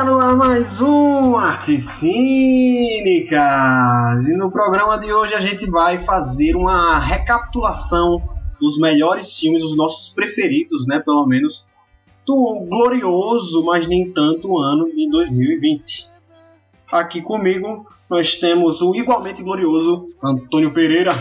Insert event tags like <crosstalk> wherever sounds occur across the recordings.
Está no ar mais um Artes Cínicas e no programa de hoje a gente vai fazer uma recapitulação dos melhores filmes, os nossos preferidos, né, pelo menos, do glorioso, mas nem tanto ano de 2020. Aqui comigo nós temos o igualmente glorioso Antônio Pereira.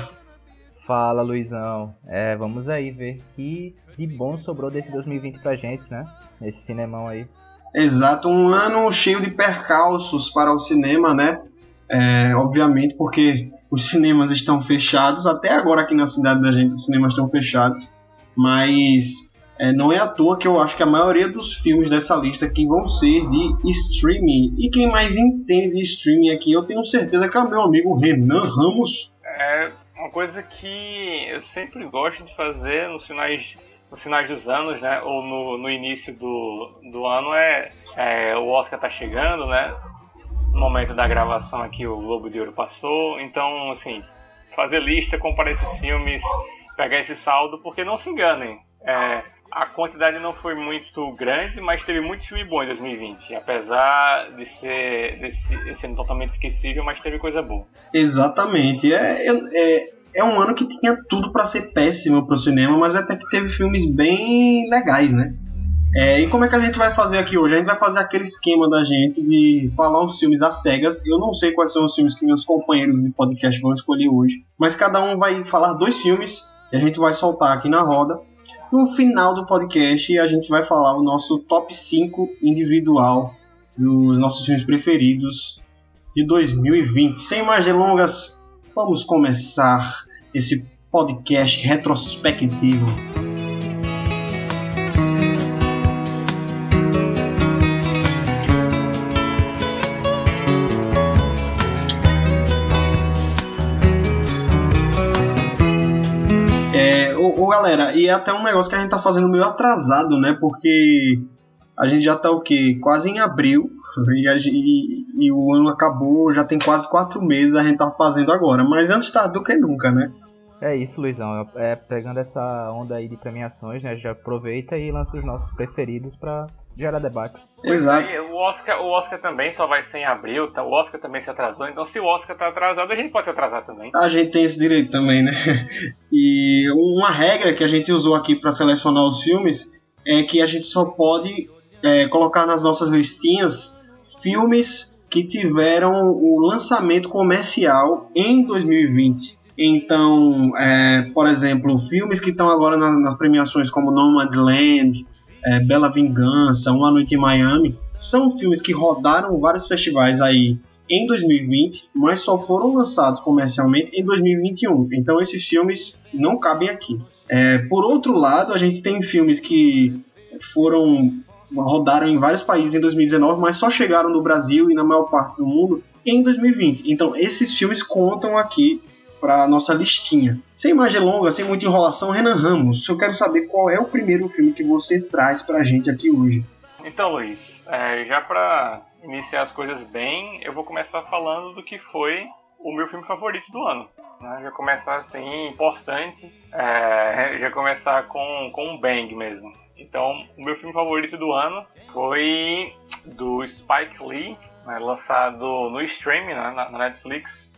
Fala Luizão, é, vamos aí ver que de bom sobrou desse 2020 pra gente, né? Nesse cinemão aí. Exato, um ano cheio de percalços para o cinema, né? É, obviamente, porque os cinemas estão fechados, até agora aqui na cidade da gente os cinemas estão fechados, mas é, não é à toa que eu acho que a maioria dos filmes dessa lista aqui vão ser de streaming. E quem mais entende de streaming aqui, eu tenho certeza que é o meu amigo Renan Ramos. É uma coisa que eu sempre gosto de fazer nos finais nos finais dos anos, né, ou no, no início do, do ano, é, é o Oscar tá chegando, né? No momento da gravação aqui o Globo de Ouro passou, então assim, fazer lista, comparar esses filmes, pegar esse saldo, porque não se enganem, é, a quantidade não foi muito grande, mas teve muito filme bom em 2020. Apesar de ser, de ser totalmente esquecível, mas teve coisa boa. Exatamente. É, é, é um ano que tinha tudo para ser péssimo pro cinema, mas até que teve filmes bem legais, né? É, e como é que a gente vai fazer aqui hoje? A gente vai fazer aquele esquema da gente de falar os filmes às cegas. Eu não sei quais são os filmes que meus companheiros de podcast vão escolher hoje, mas cada um vai falar dois filmes e a gente vai soltar aqui na roda. No final do podcast, a gente vai falar o nosso top 5 individual dos nossos filmes preferidos de 2020. Sem mais delongas, vamos começar esse podcast retrospectivo. É, ô, ô, galera, e é até um negócio que a gente tá fazendo meio atrasado, né? Porque a gente já tá o quê? Quase em abril. E, e, e, o ano acabou, já tem quase quatro meses a gente tá fazendo agora. Mas antes tarde do que nunca, né? É isso, Luizão. É, pegando essa onda aí de premiações, né? Já aproveita e lança os nossos preferidos para gerar debate. Exato. o, Oscar, o Oscar também só vai ser em abril, tá? o Oscar também se atrasou, então se o Oscar tá atrasado, a gente pode se atrasar também. A gente tem esse direito também, né? <laughs> E uma regra que a gente usou aqui para selecionar os filmes é que a gente só pode é, colocar nas nossas listinhas filmes que tiveram o lançamento comercial em 2020. Então, é, por exemplo, filmes que estão agora nas, nas premiações como Nomadland, é, Bela Vingança, Uma Noite em Miami, são filmes que rodaram vários festivais aí em 2020, mas só foram lançados comercialmente em 2021. Então esses filmes não cabem aqui. É, por outro lado, a gente tem filmes que foram rodaram em vários países em 2019, mas só chegaram no Brasil e na maior parte do mundo em 2020. Então esses filmes contam aqui para nossa listinha. Sem mais delongas, sem muita enrolação, Renan Ramos, eu quero saber qual é o primeiro filme que você traz para a gente aqui hoje. Então, Luiz, é, já para iniciar as coisas bem, eu vou começar falando do que foi o meu filme favorito do ano. Né? Já começar assim, importante, é, já começar com, com um bang mesmo. Então, o meu filme favorito do ano foi do Spike Lee, né, lançado no streaming, né, na, Netflix,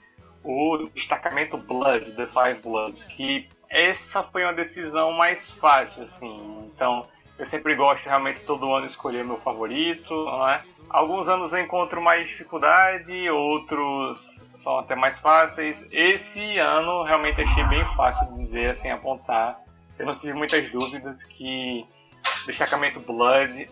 o Destacamento Blood, The Five Bloods, que essa foi uma decisão mais fácil, assim. Então, eu sempre gosto realmente todo ano escolher meu favorito, não é? Alguns anos eu encontro mais dificuldade, outros são até mais fáceis. Esse ano realmente achei bem fácil de dizer, assim, apontar. Eu não tive muitas dúvidas que Destacamento Blood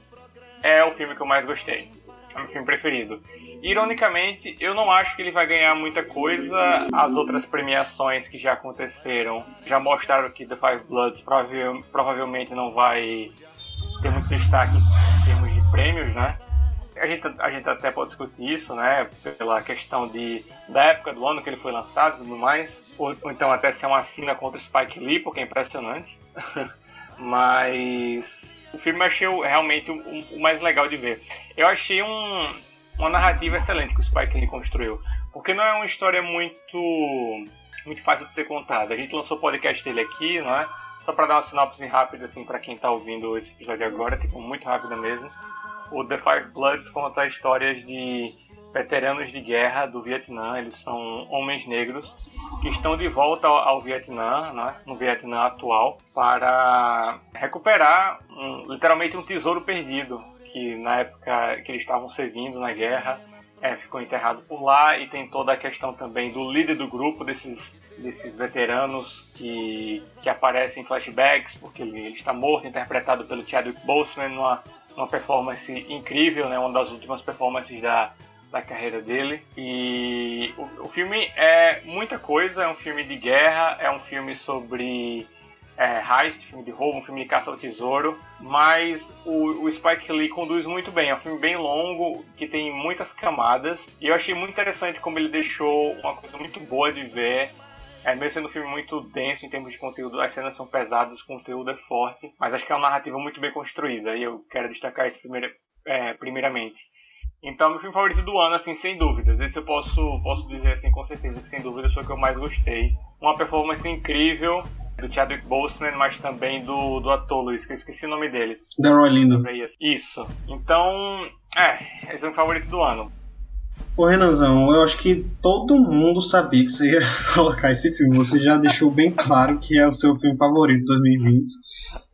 é o filme que eu mais gostei. É o meu filme preferido. Ironicamente, eu não acho que ele vai ganhar muita coisa. As outras premiações que já aconteceram já mostraram que The Five Bloods provavelmente não vai ter muito destaque em termos de prêmios, né? A gente, a gente até pode discutir isso, né? Pela questão de, da época do ano que ele foi lançado e tudo mais. Ou, ou então até ser uma assina contra Spike Lee, porque é impressionante. <laughs> Mas o filme eu achei realmente o, o, mais legal de ver. Eu achei um, uma narrativa excelente que o Spike Lee construiu. Porque não é uma história muito, muito fácil de ser contada. A gente lançou o podcast dele aqui, não é? Só para dar uma sinopse rápida assim para quem está ouvindo esse episódio agora, tipo muito rápida mesmo. O The Five Bloods conta histórias de veteranos de guerra do Vietnã, eles são homens negros que estão de volta ao, Vietnã, né, no Vietnã atual, para recuperar um, literalmente um tesouro perdido que na época que eles estavam servindo na guerra é, ficou enterrado por lá. E tem toda a questão também do líder do grupo desses desses veteranos que, que aparecem em flashbacks porque ele, ele está morto interpretado pelo Chadwick Boseman numa, numa performance incrível né uma das últimas performances da da carreira dele. E o, o, filme é muita coisa, é um filme de guerra, é um filme sobre é, heist, filme de roubo, um filme de caça ao tesouro, mas o, o, Spike Lee conduz muito bem. É um filme bem longo, que tem muitas camadas, e eu achei muito interessante como ele deixou uma coisa muito boa de ver. É, mesmo sendo um filme muito denso em termos de conteúdo, as cenas são pesadas, o conteúdo é forte, mas acho que é uma narrativa muito bem construída, e eu quero destacar isso primeiro, é, primeiramente. Então, meu filme favorito do ano, assim, sem dúvidas. Esse eu posso, posso dizer, assim, com certeza, que sem dúvidas foi o que eu mais gostei. Uma performance incrível do Chadwick Boseman, mas também do, do ator, Luiz, que eu esqueci o nome dele. Delroy Lindo. Isso. Então, é, esse é o favorito do ano. Ô Renanzão, eu acho que todo mundo sabia que você ia <laughs> colocar esse filme. Você já deixou bem claro que é o seu filme favorito de 2020.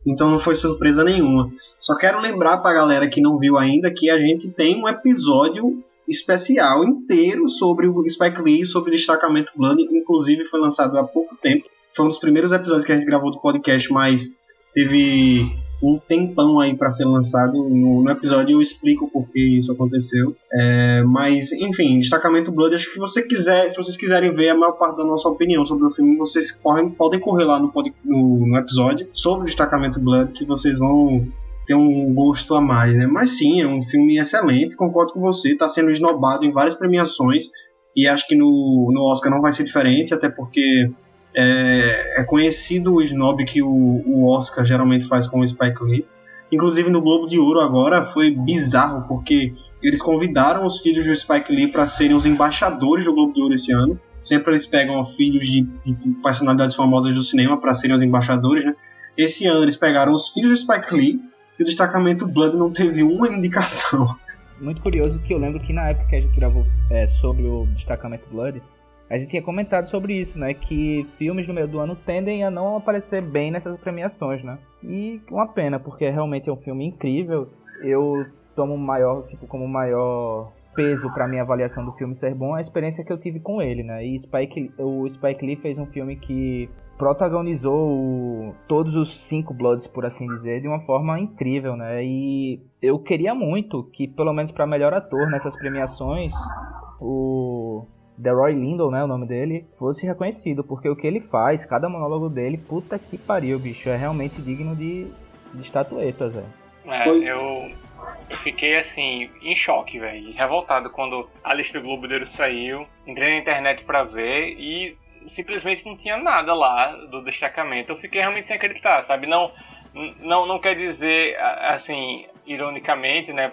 Então não foi surpresa nenhuma. Só quero lembrar pra galera que não viu ainda que a gente tem um episódio especial inteiro sobre o Spike Lee, sobre o destacamento Blood, inclusive foi lançado há pouco tempo. Foi um dos primeiros episódios que a gente gravou do podcast, mas teve um tempão aí para ser lançado. No, no, episódio eu explico por que isso aconteceu. É, mas, enfim, Destacamento Blood, acho que se você quiser, se vocês quiserem ver a maior parte da nossa opinião sobre o filme, vocês correm, podem correr lá no, no, no episódio sobre o Destacamento Blood, que vocês vão ter um gosto a mais, né? Mas sim, é um filme excelente, concordo com você, está sendo esnobado em várias premiações e acho que no, no Oscar não vai ser diferente, até porque é, é conhecido o snob que o, o, Oscar geralmente faz com o Spike Lee. Inclusive no Globo de Ouro agora foi bizarro, porque eles convidaram os filhos do Spike Lee para serem os embaixadores do Globo de Ouro esse ano. Sempre eles pegam filhos de, de personalidades famosas do cinema para serem os embaixadores, né? Esse ano eles pegaram os filhos do Spike Lee e o destacamento Blood não teve uma indicação. Muito curioso que eu lembro que na época que a gente gravou é, sobre o destacamento Blood, a gente tinha comentado sobre isso, né? Que filmes no meio do ano tendem a não aparecer bem nessas premiações, né? E uma pena, porque realmente é um filme incrível. Eu tomo maior, tipo, como maior peso para minha avaliação do filme ser bom a experiência que eu tive com ele, né? E Spike, o Spike Lee fez um filme que protagonizou o, todos os cinco Bloods, por assim dizer, de uma forma incrível, né? E eu queria muito que, pelo menos para melhor ator nessas premiações, o Roy Lindo, né, o nome dele, fosse reconhecido, porque o que ele faz, cada monólogo dele, puta que pariu, bicho, é realmente digno de, de estatuetas, velho. É, eu, eu fiquei assim, em choque, velho, revoltado quando a lista do Globo dele saiu, entrei na internet pra ver e simplesmente não tinha nada lá do destacamento. Eu fiquei realmente sem acreditar, sabe? Não, não, não quer dizer, assim, ironicamente, né?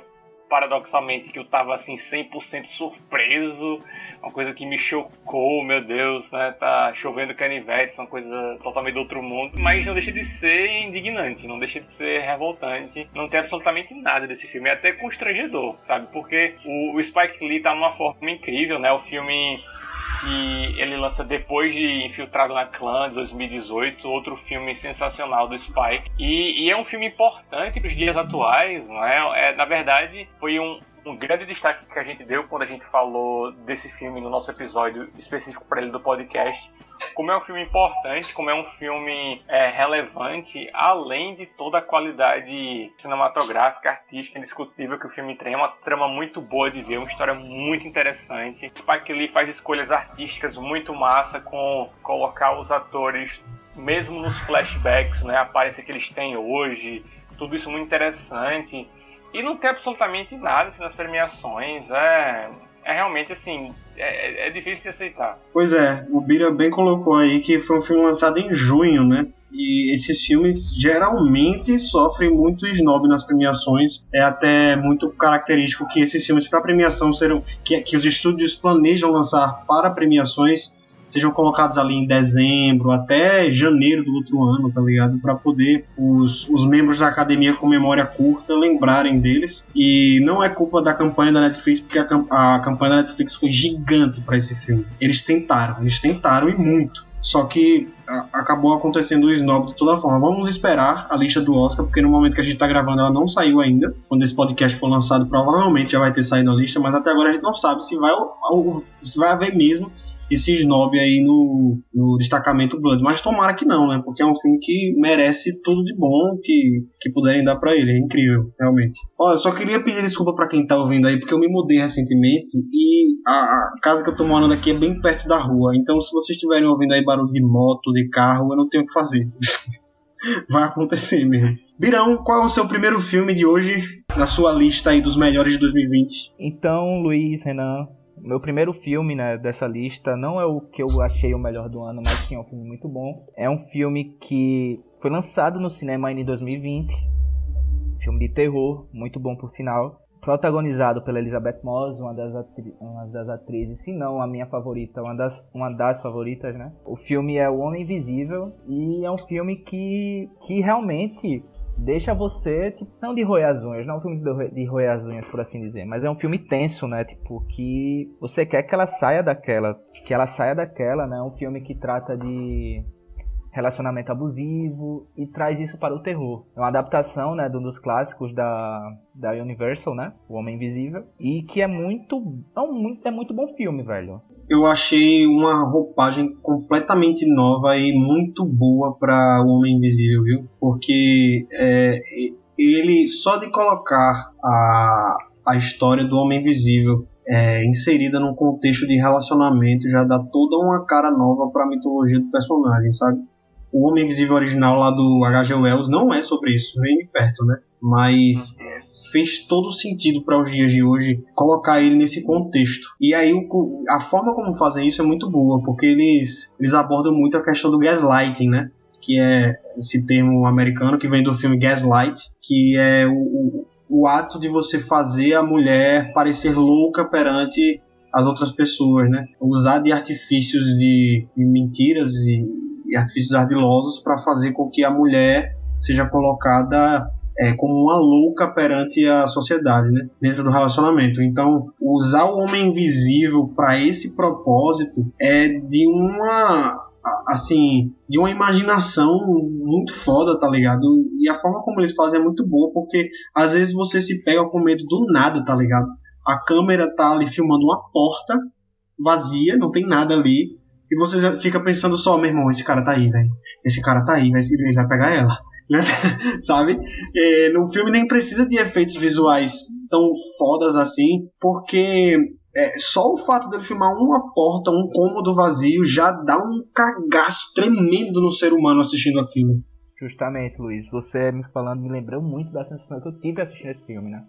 paradoxalmente que eu tava assim 100% surpreso, uma coisa que me chocou, meu Deus, né? Tá chovendo canivete, uma coisa totalmente do outro mundo, mas não deixa de ser indignante, não deixa de ser revoltante, não tem absolutamente nada desse filme, é até constrangedor, sabe? Porque o, o Spike Lee tá numa forma incrível, né? O filme que ele lança depois de Infiltrado na Clã, de 2018, outro filme sensacional do Spike. E, e é um filme importante para os dias atuais, não é? é? Na verdade, foi um, um grande destaque que a gente deu quando a gente falou desse filme no nosso episódio específico para ele do podcast. Como é um filme importante, como é um filme é, relevante, além de toda a qualidade cinematográfica, artística, indiscutível que o filme tem, é uma trama muito boa de ver, uma história muito interessante. Spike Lee faz escolhas artísticas muito massa com colocar os atores mesmo nos flashbacks, né, a aparência que eles têm hoje, tudo isso muito interessante. E não tem absolutamente nada assim, nas premiações. É, é realmente assim. É, é, difícil de aceitar. Pois é, o Bira bem colocou aí que foi um filme lançado em junho, né? E esses filmes geralmente sofrem muito snob nas premiações. É até muito característico que esses filmes para premiação serão que, que os estúdios planejam lançar para premiações sejam colocados ali em dezembro até janeiro do outro ano, tá ligado? Para poder os, os membros da academia com memória curta lembrarem deles. E não é culpa da campanha da Netflix, porque a, a campanha da Netflix foi gigante para esse filme. Eles tentaram, eles tentaram e muito. Só que acabou acontecendo o snob de toda forma. Vamos esperar a lista do Oscar, porque no momento que a gente está gravando ela não saiu ainda. Quando esse podcast for lançado, provavelmente já vai ter saído a lista, mas até agora a gente não sabe se vai, se vai haver mesmo esse snob aí no, no destacamento Blood. Mas tomara que não, né? Porque é um filme que merece tudo de bom que, que puderem dar para ele. É incrível, realmente. Olha, só queria pedir desculpa para quem tá ouvindo aí, porque eu me mudei recentemente e a, a, casa que eu tô morando aqui é bem perto da rua. Então, se vocês estiverem ouvindo aí barulho de moto, de carro, eu não tenho o que fazer. <laughs> Vai acontecer mesmo. Birão, qual é o seu primeiro filme de hoje na sua lista aí dos melhores de 2020? Então, Luiz, Renan, meu primeiro filme né, dessa lista não é o que eu achei o melhor do ano, mas sim é um filme muito bom. É um filme que foi lançado no cinema em 2020. Filme de terror, muito bom por sinal. Protagonizado pela Elizabeth Moss, uma das, uma das atrizes, se não a minha favorita, uma das, uma das favoritas, né? O filme é O Homem Invisível e é um filme que, que realmente deixa você, tipo, não de roer as unhas, não é um filme de roer as unhas, por assim dizer, mas é um filme tenso, né? Tipo, que você quer que ela saia daquela, que ela saia daquela, né? É um filme que trata de relacionamento abusivo e traz isso para o terror. É uma adaptação, né, de um dos clássicos da, da Universal, né, O Homem Invisível, e que é muito, é um é muito bom filme, velho eu achei uma roupagem completamente nova e muito boa para o Homem Invisível, viu? Porque é, ele só de colocar a, a história do Homem Invisível é, inserida num contexto de relacionamento já dá toda uma cara nova para a mitologia do personagem, sabe? O Homem Invisível original lá do H.G. Wells não é sobre isso, nem de perto, né? Mas é, fez todo sentido para os dias de hoje colocar ele nesse contexto. E aí o, a forma como fazem isso é muito boa, porque eles, eles abordam muito a questão do gaslighting, né? Que é esse termo americano que vem do filme Gaslight, que é o, o, o ato de você fazer a mulher parecer louca perante as outras pessoas, né? Usar de artifícios de, de mentiras e e artifícios ardilosos para fazer com que a mulher seja colocada é, como uma louca perante a sociedade, né? dentro do relacionamento. Então, usar o homem invisível para esse propósito é de uma assim, de uma imaginação muito foda, tá ligado? E a forma como eles fazem é muito boa, porque às vezes você se pega com medo do nada, tá ligado? A câmera tá ali filmando uma porta vazia, não tem nada ali, e você fica pensando só, meu irmão, esse cara tá aí, velho. Esse cara tá aí, ele vai pegar ela. Né? <laughs> Sabe? É, no filme nem precisa de efeitos visuais tão fodas assim, porque é, só o fato dele filmar uma porta, um cômodo vazio, já dá um cagaço tremendo no ser humano assistindo aquilo. Justamente, Luiz. Você me falando me lembrou muito da sensação que eu tive assistindo esse filme, né?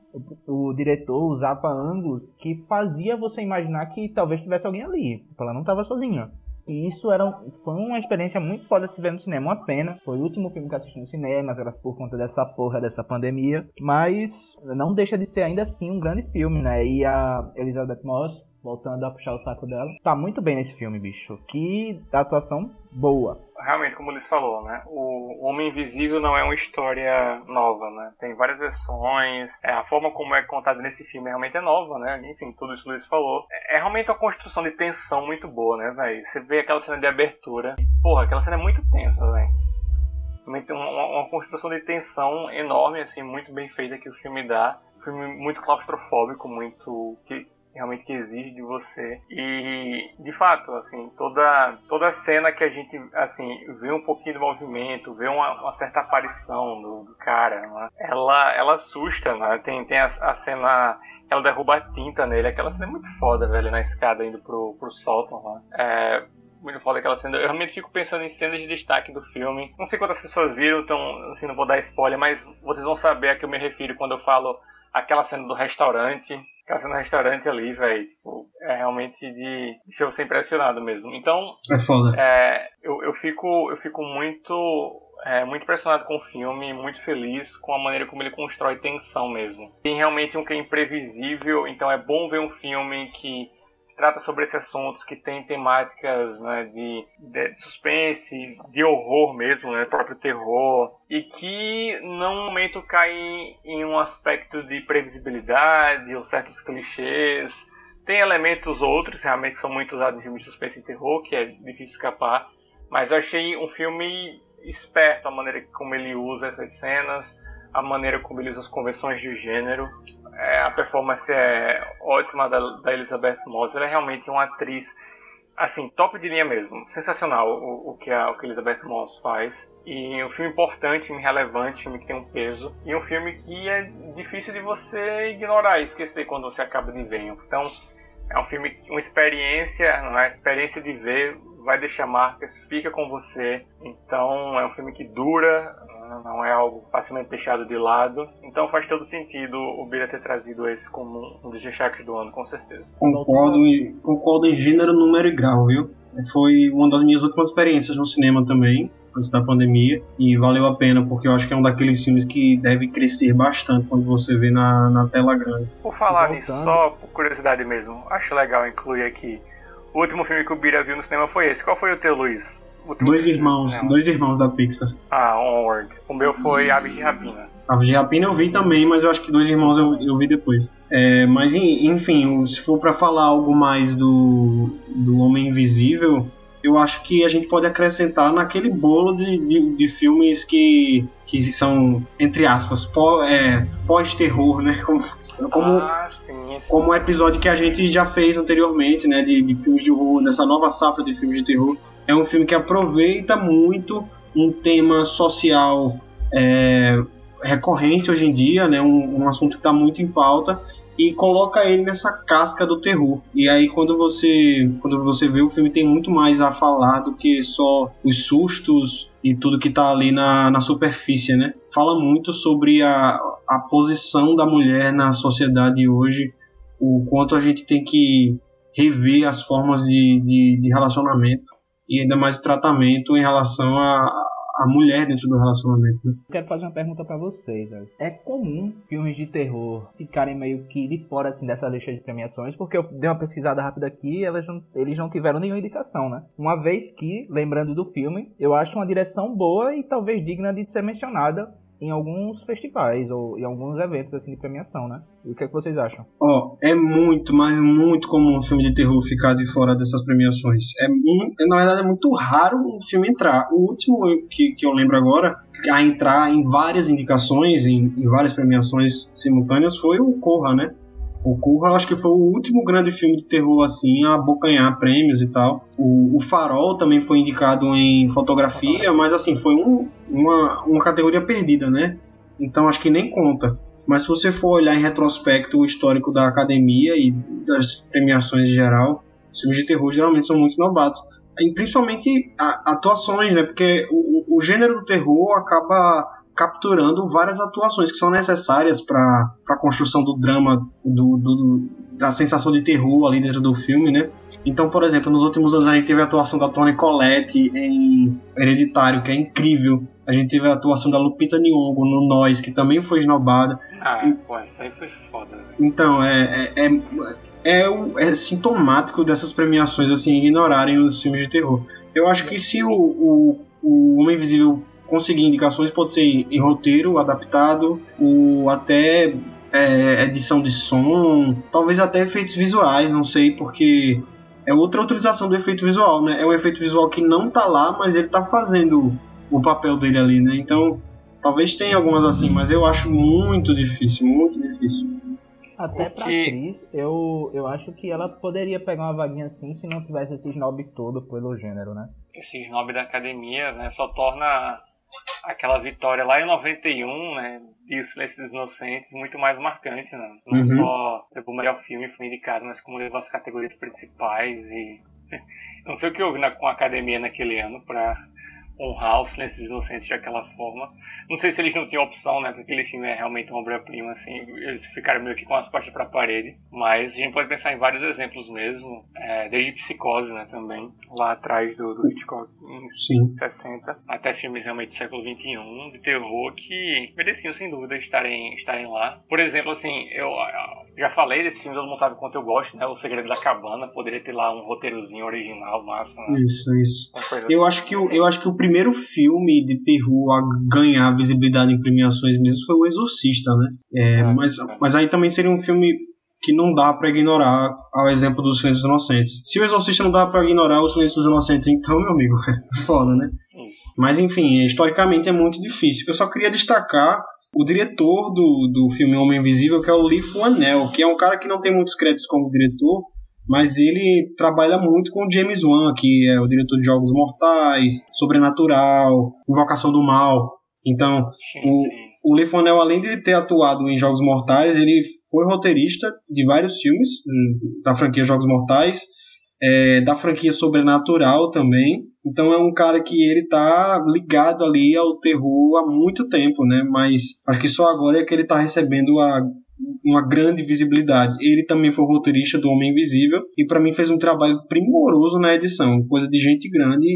O, o diretor usava ângulos que fazia você imaginar que talvez tivesse alguém ali. Tipo, ela não estava sozinha. E isso era, foi uma experiência muito foda de se ver no cinema. Uma pena. Foi o último filme que assisti no cinema, era por conta dessa porra, dessa pandemia. Mas não deixa de ser ainda assim um grande filme, né? E a Elizabeth Moss, voltando a puxar o saco dela, tá muito bem nesse filme, bicho. Que atuação boa realmente, como eles falou, né? O Homem Invisível não é uma história nova, né? Tem várias versões. É, a forma como é contada nesse filme realmente é nova, né? Enfim, tudo isso que o Luiz falou. É, é realmente uma construção de tensão muito boa, né, velho? Você vê aquela cena de abertura. Porra, aquela cena é muito tensa, velho. Uma, uma construção de tensão enorme, assim, muito bem feita que o filme dá. Filme muito claustrofóbico, muito. que realmente que exige de você. E, de fato, assim, toda, toda cena que a gente, assim, vê um pouquinho de movimento, vê uma, uma certa aparição do, do cara, né? ela, ela assusta, né? Tem, tem a, a, cena, ela derruba a tinta nele, aquela cena é muito foda, velho, na escada indo pro, pro sótão, né? É, muito foda aquela cena. Eu realmente fico pensando em cenas de destaque do filme. Não sei quantas pessoas viram, então, assim, não vou dar spoiler, mas vocês vão saber a que eu me refiro quando eu falo aquela cena do restaurante, cena do restaurante ali, velho, tipo, é realmente de deixa você impressionado mesmo. Então, é foda. É, eu, eu fico eu fico muito é, muito impressionado com o filme, muito feliz com a maneira como ele constrói tensão mesmo. Tem realmente um que é imprevisível, então é bom ver um filme que trata sobre esses assuntos, que tem temáticas né, de, de, suspense, de horror mesmo, né, próprio terror, e que num momento cai em, em um aspecto de previsibilidade ou certos clichês. Tem elementos outros, realmente são muito usados em filmes de suspense e terror, que é difícil escapar, mas eu achei um filme esperto a maneira como ele usa essas cenas, a maneira como ele usa as convenções de gênero. É, a performance é ótima da, da Elizabeth Moss. Ela é realmente uma atriz, assim, top de linha mesmo. Sensacional o, o que a, o que Elizabeth Moss faz. E um filme importante, um relevante, um filme que tem um peso. E um filme que é difícil de você ignorar e esquecer quando você acaba de ver. Então, é um filme, uma experiência, uma experiência de ver vai deixar marcas, fica com você. Então é um filme que dura, não é algo facilmente deixado de lado. Então faz todo sentido o Bira ter trazido esse como um dos destaques do ano, com certeza. Concordo, concordo em gênero, número e grau, viu? Foi uma das minhas últimas experiências no cinema também, antes da pandemia, e valeu a pena, porque eu acho que é um daqueles filmes que deve crescer bastante quando você vê na, na tela grande. Por falar nisso, só por curiosidade mesmo, acho legal incluir aqui o último filme que o Bira viu no cinema foi esse. Qual foi o teu, Luiz? Dois irmãos, dois irmãos da Pixar. Ah, Onward. O meu foi Aves de Rapina. Aves de Rapina eu vi também, mas eu acho que Dois Irmãos eu, eu vi depois. É, mas enfim, se for para falar algo mais do, do Homem Invisível, eu acho que a gente pode acrescentar naquele bolo de, de, de filmes que, que são, entre aspas, é, pós-terror, né? Como, como, ah, como o episódio que a gente já fez anteriormente, né, de, de filmes de horror, dessa nova safra de filmes de terror. É um filme que aproveita muito um tema social é, recorrente hoje em dia, né, um, um assunto que está muito em pauta e coloca ele nessa casca do terror. E aí quando você quando você vê o filme tem muito mais a falar do que só os sustos e tudo que está ali na, na superfície, né? Fala muito sobre a, a posição da mulher na sociedade hoje, o quanto a gente tem que rever as formas de, de, de relacionamento e ainda mais o tratamento em relação a, a mulher dentro do relacionamento. Né? Quero fazer uma pergunta para vocês. Velho. É comum filmes de terror ficarem meio que de fora assim, dessa lista de premiações, porque eu dei uma pesquisada rápida aqui e elas não, eles não tiveram nenhuma indicação, né? Uma vez que, lembrando do filme, eu acho uma direção boa e talvez digna de ser mencionada em alguns festivais ou em alguns eventos assim de premiação, né? E o que, é que vocês acham? Ó, oh, é muito, mas muito comum um filme de terror ficar de fora dessas premiações. É, na verdade, é muito raro um filme entrar. O último que, que eu lembro agora a entrar em várias indicações, em, em várias premiações simultâneas, foi o Corra, né? O Corra, acho que foi o último grande filme de terror assim a abocanhar prêmios e tal. O, o Farol também foi indicado em fotografia, mas assim foi um, uma, uma categoria perdida, né? Então acho que nem conta. Mas se você for olhar em retrospecto o histórico da academia e das premiações em geral, os filmes de terror geralmente são muito novatos. E principalmente atuações, né? Porque o, o gênero do terror acaba capturando várias atuações que são necessárias para a construção do drama, do, do, da sensação de terror ali dentro do filme, né? Então, por exemplo, nos últimos anos a gente teve a atuação da Toni Collette em Hereditário, que é incrível. A gente teve a atuação da Lupita Nyong'o no Nós, que também foi esnobada. Ah, e... pô, essa aí foi foda. Né? Então, é, é, é, é, é, sintomático dessas premiações, assim, ignorarem os filmes de terror. Eu acho que se o, o, o Homem Invisível conseguir indicações pode ser em roteiro adaptado, ou até é, edição de som, talvez até efeitos visuais, não sei, porque é outra utilização do efeito visual, né? É um efeito visual que não tá lá, mas ele tá fazendo o papel dele ali, né? Então, talvez tenha algumas assim, mas eu acho muito difícil, muito difícil. Até pra atriz, eu, eu acho que ela poderia pegar uma vaguinha assim se não tivesse esse snob todo pelo gênero, né? Esse snob da academia, né, só torna aquela vitória lá em 91, né, e o Silêncio dos Inocentes muito mais marcante, né? Não uhum. só o melhor filme foi indicado, mas como levou as categorias principais e <laughs> não sei o que houve na, com a academia naquele ano para honrar o Silêncio dos Inocentes daquela forma. Não sei se eles não tinham opção, né? Porque aquele filme é realmente uma obra-prima, assim. Eles ficaram meio que com as costas para a parede. Mas a gente pode pensar em vários exemplos mesmo. É, desde Psicose, né? Também. Lá atrás do, do Hitchcock, em Sim. 60. Até filmes realmente do século XXI, de terror, que mereciam, sem dúvida, estarem, estarem lá. Por exemplo, assim, eu já falei desse filme, todo mundo sabe quanto eu gosto, né? O Segredo da Cabana, poderia ter lá um roteirozinho original, massa, né? Isso, isso. Eu acho, que o, eu acho que o primeiro filme de terror a ganhar visibilidade em premiações mesmo foi O Exorcista, né? É, é, mas, é. mas aí também seria um filme que não dá para ignorar ao exemplo dos Silêncios Inocentes. Se o Exorcista não dá para ignorar os Silêncios Inocentes, então, meu amigo, <laughs> é foda, né? Mas enfim, historicamente é muito difícil. Eu só queria destacar o diretor do, do filme Homem Invisível, que é o Lee Fuanel, que é um cara que não tem muitos créditos como diretor, mas ele trabalha muito com James Wan, que é o diretor de Jogos Mortais, Sobrenatural, Invocação do Mal. Então, o, o Lee Fuanel, além de ter atuado em Jogos Mortais, ele foi roteirista de vários filmes hum, da franquia Jogos Mortais, é, da franquia Sobrenatural também. Então é um cara que ele tá ligado ali ao terror há muito tempo, né? Mas acho que só agora é que ele tá recebendo a uma grande visibilidade. Ele também foi roteirista do Homem Invisível e para mim fez um trabalho primoroso na edição, coisa de gente grande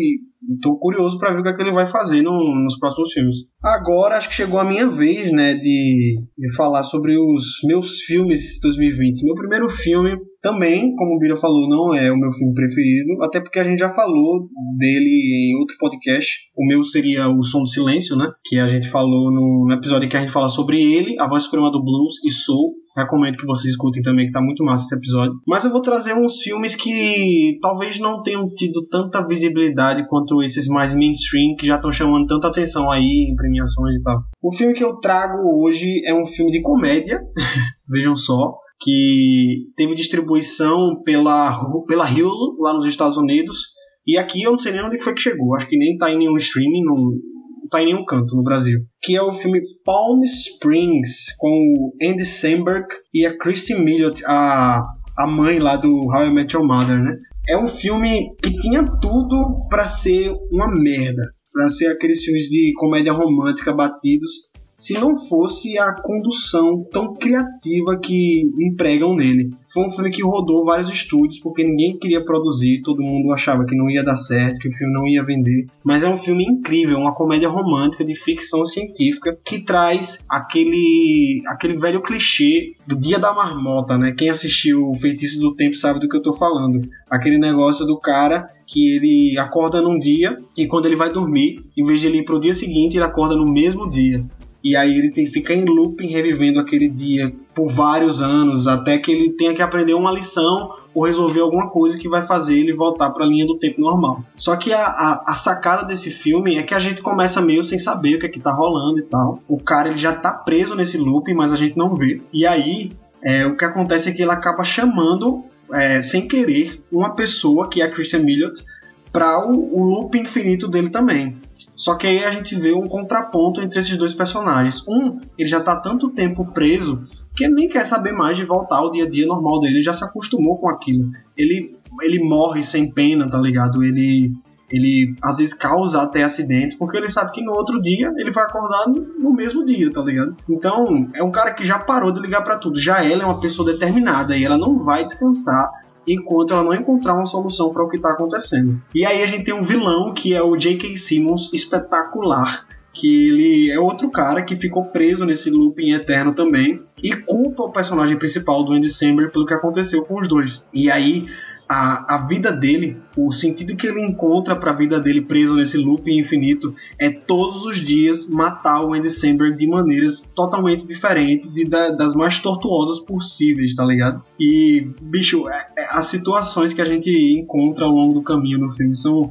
estou curioso para ver o que, é que ele vai fazer no, nos próximos filmes. Agora acho que chegou a minha vez, né, de, de falar sobre os meus filmes de 2020. Meu primeiro filme também, como o Bira falou, não é o meu filme preferido, até porque a gente já falou dele em outro podcast. O meu seria O Som do Silêncio, né? Que a gente falou no, episódio que a gente fala sobre ele, A Voz Suprema do Blues e Soul. Recomendo que vocês escutem também, que tá muito massa esse episódio. Mas eu vou trazer uns filmes que talvez não tenham tido tanta visibilidade quanto esses mais mainstream, que já estão chamando tanta atenção aí em premiações e tal. O filme que eu trago hoje é um filme de comédia, <laughs> vejam só que teve distribuição pela, pela Hulu lá nos Estados Unidos. E aqui eu não sei nem onde foi que chegou. Acho que nem tá em nenhum streaming, não, não tá em nenhum canto no Brasil. Que é o filme Palm Springs, com o Andy Samberg e a Christy Miliot, a, a mãe lá do How I Met Your Mother, né? É um filme que tinha tudo para ser uma merda. Pra ser aqueles filmes de comédia romântica batidos se não fosse a condução tão criativa que empregam nele. Foi um filme que rodou vários estúdios porque ninguém queria produzir, todo mundo achava que não ia dar certo, que o filme não ia vender. Mas é um filme incrível, uma comédia romântica de ficção científica que traz aquele aquele velho clichê do Dia da Marmota, né? Quem assistiu o Feitiço do Tempo sabe do que eu tô falando. Aquele negócio do cara que ele acorda num dia e quando ele vai dormir, em vez de ele ir pro dia seguinte, ele acorda no mesmo dia. E aí ele tem, fica em looping revivendo aquele dia por vários anos, até que ele tenha que aprender uma lição ou resolver alguma coisa que vai fazer ele voltar para a linha do tempo normal. Só que a, a, a, sacada desse filme é que a gente começa meio sem saber o que é que tá rolando e tal. O cara ele já tá preso nesse looping, mas a gente não vê. E aí é, o que acontece é que ele acaba chamando, é, sem querer, uma pessoa, que é a Christian Miliot, para o, o loop infinito dele também. Só que aí a gente vê um contraponto entre esses dois personagens. Um, ele já tá tanto tempo preso que ele nem quer saber mais de voltar ao dia a dia normal dele, ele já se acostumou com aquilo. Ele, ele morre sem pena, tá ligado? Ele, ele às vezes causa até acidentes, porque ele sabe que no outro dia ele vai acordar no mesmo dia, tá ligado? Então, é um cara que já parou de ligar para tudo. Já ela é uma pessoa determinada e ela não vai descansar enquanto ela não encontrar uma solução para o que está acontecendo. E aí a gente tem um vilão que é o J.K. Simmons espetacular, que ele é outro cara que ficou preso nesse looping eterno também e culpa o personagem principal do Andy Samberg pelo que aconteceu com os dois. E aí a, a vida dele, o sentido que ele encontra para a vida dele preso nesse loop infinito é todos os dias matar o Andy Samberg de maneiras totalmente diferentes e da, das mais tortuosas possíveis, tá ligado? E, bicho, é, é, as situações que a gente encontra ao longo do caminho no filme são.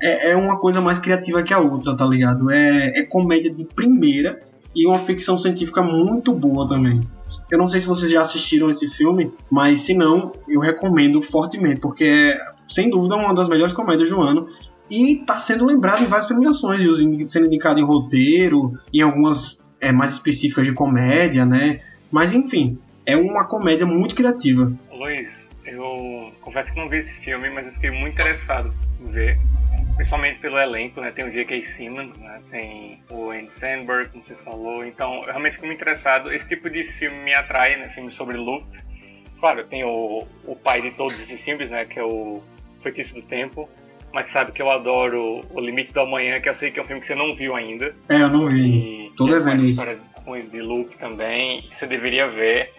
É, é uma coisa mais criativa que a outra, tá ligado? É, é comédia de primeira e uma ficção científica muito boa também. Eu não sei se vocês já assistiram esse filme, mas se não, eu recomendo fortemente, porque é, sem dúvida, uma das melhores comédias do ano. E está sendo lembrado em várias premiações, sendo indicado em roteiro, em algumas é, mais específicas de comédia, né? Mas enfim, é uma comédia muito criativa. Luiz, eu confesso que não vi esse filme, mas eu fiquei muito interessado em ver principalmente pelo elenco, né? Tem o J.K. Simmons, né? Tem o Andy Sandberg, como você falou. Então, eu realmente fico muito interessado. Esse tipo de filme me atrai, né? Filme sobre loop. Claro, tem o, o pai de todos esses filmes, né? Que é o Feitiço do Tempo. Mas sabe que eu adoro O Limite do Amanhã, que eu sei que é um filme que você não viu ainda. É, eu não vi. Tô devendo isso. Com de loop também. Você deveria ver.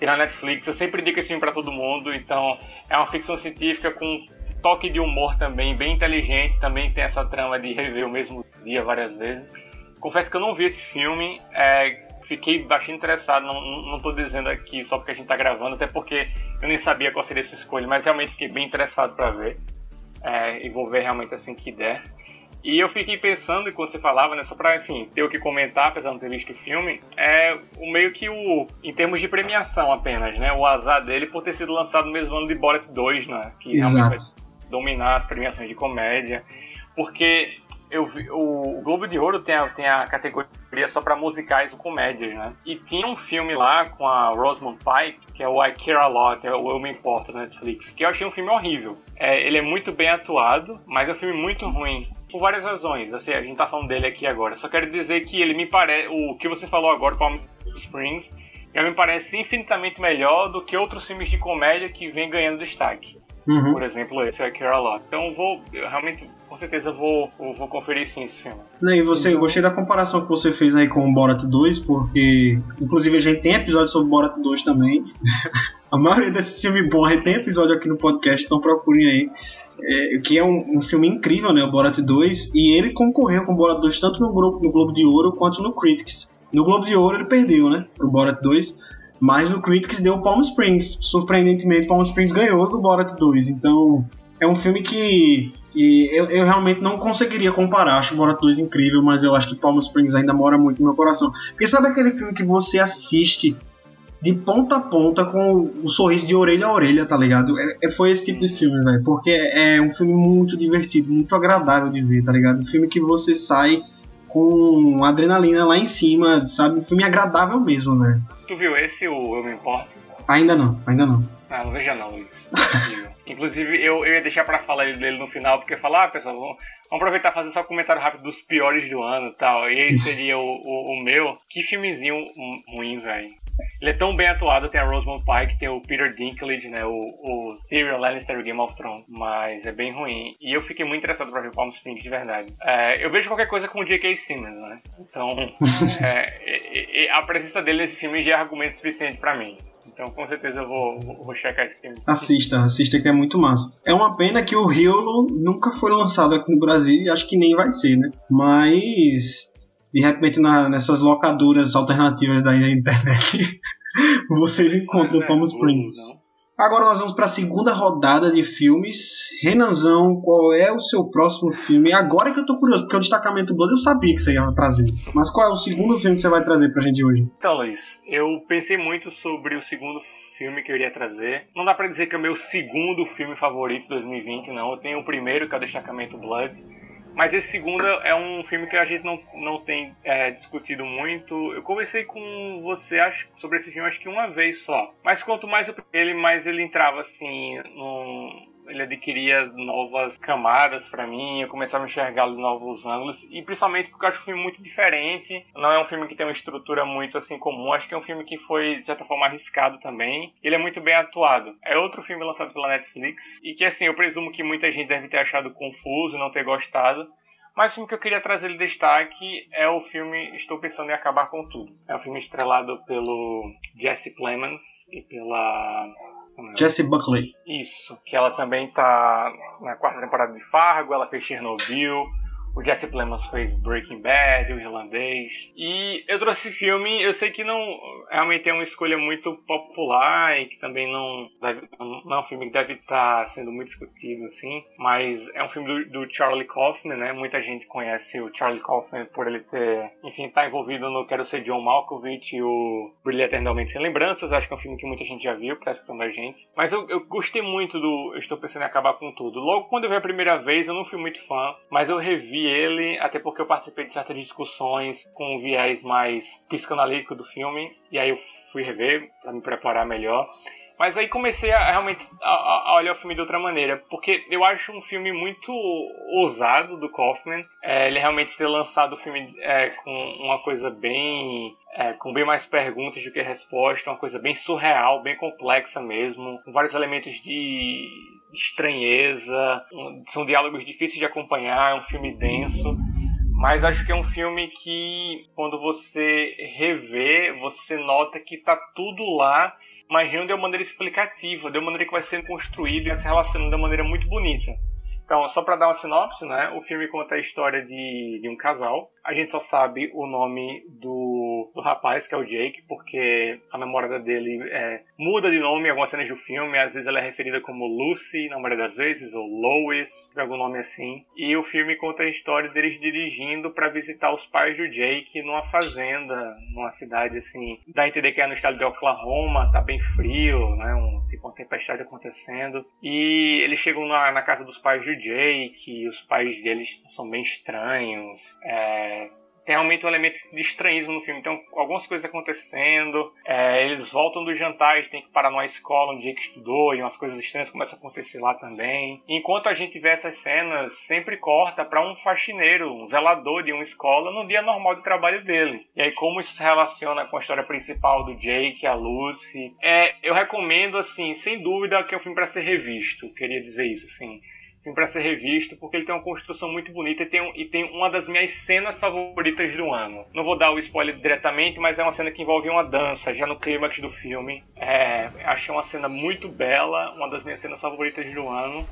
tem na Netflix. Eu sempre indico esse filme para todo mundo. Então, é uma ficção científica com toque de humor também, bem inteligente. Também tem essa trama de rever o mesmo dia várias vezes. Confesso que eu não vi esse filme. É, fiquei bastante interessado. Não, não tô dizendo aqui só porque a gente tá gravando, até porque eu nem sabia qual seria a sua escolha, mas realmente fiquei bem interessado para ver. É, e vou ver realmente assim que der. E eu fiquei pensando enquanto você falava, né, só pra, enfim, ter o que comentar, apesar de não ter visto o filme, é o meio que o, em termos de premiação apenas, né, o azar dele por ter sido lançado no mesmo ano de Borat 2, né, que Exato. realmente dominar as premiações de comédia, porque eu vi, o Globo de Ouro tem a, tem a categoria só para musicais ou comédias, né? E tinha um filme lá com a Rosamund Pike, que é o I Care A Lot, é o Eu Me Importo na Netflix, que eu achei um filme horrível. É, ele é muito bem atuado, mas é um filme muito ruim. Por várias razões, assim, a gente tá falando dele aqui agora. Só quero dizer que ele me parece. O que você falou agora, Palm Springs, ele me parece infinitamente melhor do que outros filmes de comédia que vem ganhando destaque. Uhum. Por exemplo, esse I Care A Lot. Então vou, eu realmente, com certeza vou, vou, conferir sim esse filme. Né, E você, eu gostei da comparação que você fez aí com o Borat 2, porque inclusive a gente tem episódio sobre Borat 2 também. <laughs> a maioria desses filmes bons, a gente tem episódio aqui no podcast, então procurem aí. É, que é um, um filme incrível, né? O Borat 2, e ele concorreu com o Borat 2 tanto no, no Globo de Ouro quanto no Critics. No Globo de Ouro ele perdeu, né? Pro Borat 2, mas no Critics deu Palm Springs. Surpreendentemente, Palm Springs ganhou do Borat 2. Então, é um filme que e eu, eu realmente não conseguiria comparar. Acho o Borat 2 incrível, mas eu acho que Palm Springs ainda mora muito no meu coração. Porque sabe aquele filme que você assiste de ponta a ponta com o sorriso de orelha a orelha, tá ligado? É, é- foi esse tipo de filme, velho. Porque é um filme muito divertido, muito agradável de ver, tá ligado? Um filme que você sai com adrenalina lá em cima, sabe? Um filme agradável mesmo, né? Tu viu esse, o Eu Me Importo? Ainda não, ainda não. Ah, não veja não, Luiz. <laughs> Inclusive, eu, eu ia deixar pra falar dele no final, porque falar, ah, pessoal, vamos, vamos aproveitar e fazer só um comentário rápido dos piores do ano e tal. E esse seria o, o, o meu. Que filmezinho ru- ruim, velho. Ele é tão bem atuado, tem a Rosamund Pike, tem o Peter Dinklage, né, o, o Tyrion Lannister do Game of Thrones, mas é bem ruim. E eu fiquei muito interessado pra ver Palm Springs de verdade. É, eu vejo qualquer coisa com o J.K. Simmons, né, então <laughs> é, a presença dele nesse filme já é argumento suficiente pra mim. Então com certeza eu vou, vou, vou checar esse filme. Assista, assista que é muito massa. É uma pena que o Riolo nunca foi lançado aqui no Brasil e acho que nem vai ser, né? Mas de repente na- nessas locadoras alternativas da internet <laughs> vocês encontram é Palm Springs. não. Agora nós vamos para a segunda rodada de filmes. Renanzão, qual é o seu próximo filme? Agora que eu tô curioso, porque o destacamento Blood eu sabia que você ia trazer. Mas qual é o segundo filme que você vai trazer pra gente hoje? Então, Luiz, eu pensei muito sobre o segundo filme que eu iria trazer. Não dá pra dizer que é o meu segundo filme favorito de 2020, não. Eu tenho o primeiro, que é o Destacamento Blood. Mas esse segundo é um filme que a gente não, não tem é, discutido muito. Eu conversei com você acho, sobre esse filme acho que uma vez só. Mas quanto mais eu ele, mais ele entrava assim num, ele adquiria novas camadas pra mim, eu começava a enxergá-lo em novos ângulos, e principalmente porque eu acho o filme muito diferente, não é um filme que tem uma estrutura muito assim comum, acho que é um filme que foi de certa forma arriscado também, ele é muito bem atuado. É outro filme lançado pela Netflix, e que assim, eu presumo que muita gente deve ter achado confuso, não ter gostado, mas o filme que eu queria trazer de destaque é o filme Estou Pensando em Acabar com Tudo. É um filme estrelado pelo Jesse Plemons e pela... Jesse Buckley. Isso, que ela também tá na quarta temporada de Fargo, ela fez Chernobyl, o Jesse Plemons fez Breaking Bad, o irlandês. E eu trouxe esse filme, eu sei que não realmente é uma escolha muito popular e que também não, deve, não é um filme que deve estar sendo muito discutido assim, mas é um filme do, do Charlie Kaufman, né? Muita gente conhece o Charlie Kaufman por ele ter, enfim, tá envolvido no Quero Ser John Malkovich e o Brilha Eternamente Sem Lembranças. Acho que é um filme que muita gente já viu, tá escutando a gente. Mas eu, eu gostei muito do Estou Pensando em Acabar com Tudo. Logo quando eu vi a primeira vez, eu não fui muito fã, mas eu revi ele, até porque eu participei de certas discussões com um viés mais psicanalítico do filme, e aí eu fui rever para me preparar melhor. Mas aí comecei a realmente a, a olhar o filme de outra maneira, porque eu acho um filme muito ousado do Kaufman. É, ele realmente ter lançado o filme é, com uma coisa bem é, com bem mais perguntas do que respostas, uma coisa bem surreal, bem complexa mesmo, com vários elementos de estranheza, são diálogos difíceis de acompanhar, é um filme denso. Mas acho que é um filme que, quando você revê, você nota que tá tudo lá mas não de uma maneira explicativa, de uma maneira que vai sendo construída e se relacionando de uma maneira muito bonita. Então, só para dar uma sinopse, né? O filme conta a história de, de um casal. A gente só sabe o nome do, do rapaz, que é o Jake, porque a namorada dele é, muda de nome em algumas cenas do filme. Às vezes ela é referida como Lucy, na maioria das vezes, ou Lois, de algum nome assim. E o filme conta a história deles dirigindo para visitar os pais do Jake numa fazenda, numa cidade assim. Dá a entender que é no estado de Oklahoma, tá bem frio, né? Um, tipo uma tempestade acontecendo. E eles chegam na, na casa dos pais do Jake, os pais deles são bem estranhos. É, tem realmente um elemento de estranhismo no filme. Então, algumas coisas acontecendo, é, eles voltam do jantar, eles têm que parar numa escola onde Jake estudou, e umas coisas estranhas começam a acontecer lá também. Enquanto a gente vê essas cenas, sempre corta para um faxineiro, um zelador de uma escola, no dia normal de trabalho dele. E aí, como isso se relaciona com a história principal do Jake, a Lucy. É, eu recomendo, assim, sem dúvida, que é um filme para ser revisto. Queria dizer isso, assim filme para ser revisto, porque ele tem uma construção muito bonita e tem, e tem uma das minhas cenas favoritas do ano. Não vou dar o spoiler diretamente, mas é uma cena que envolve uma dança, já no clímax do filme. É, achei uma cena muito bela, uma das minhas cenas favoritas do ano,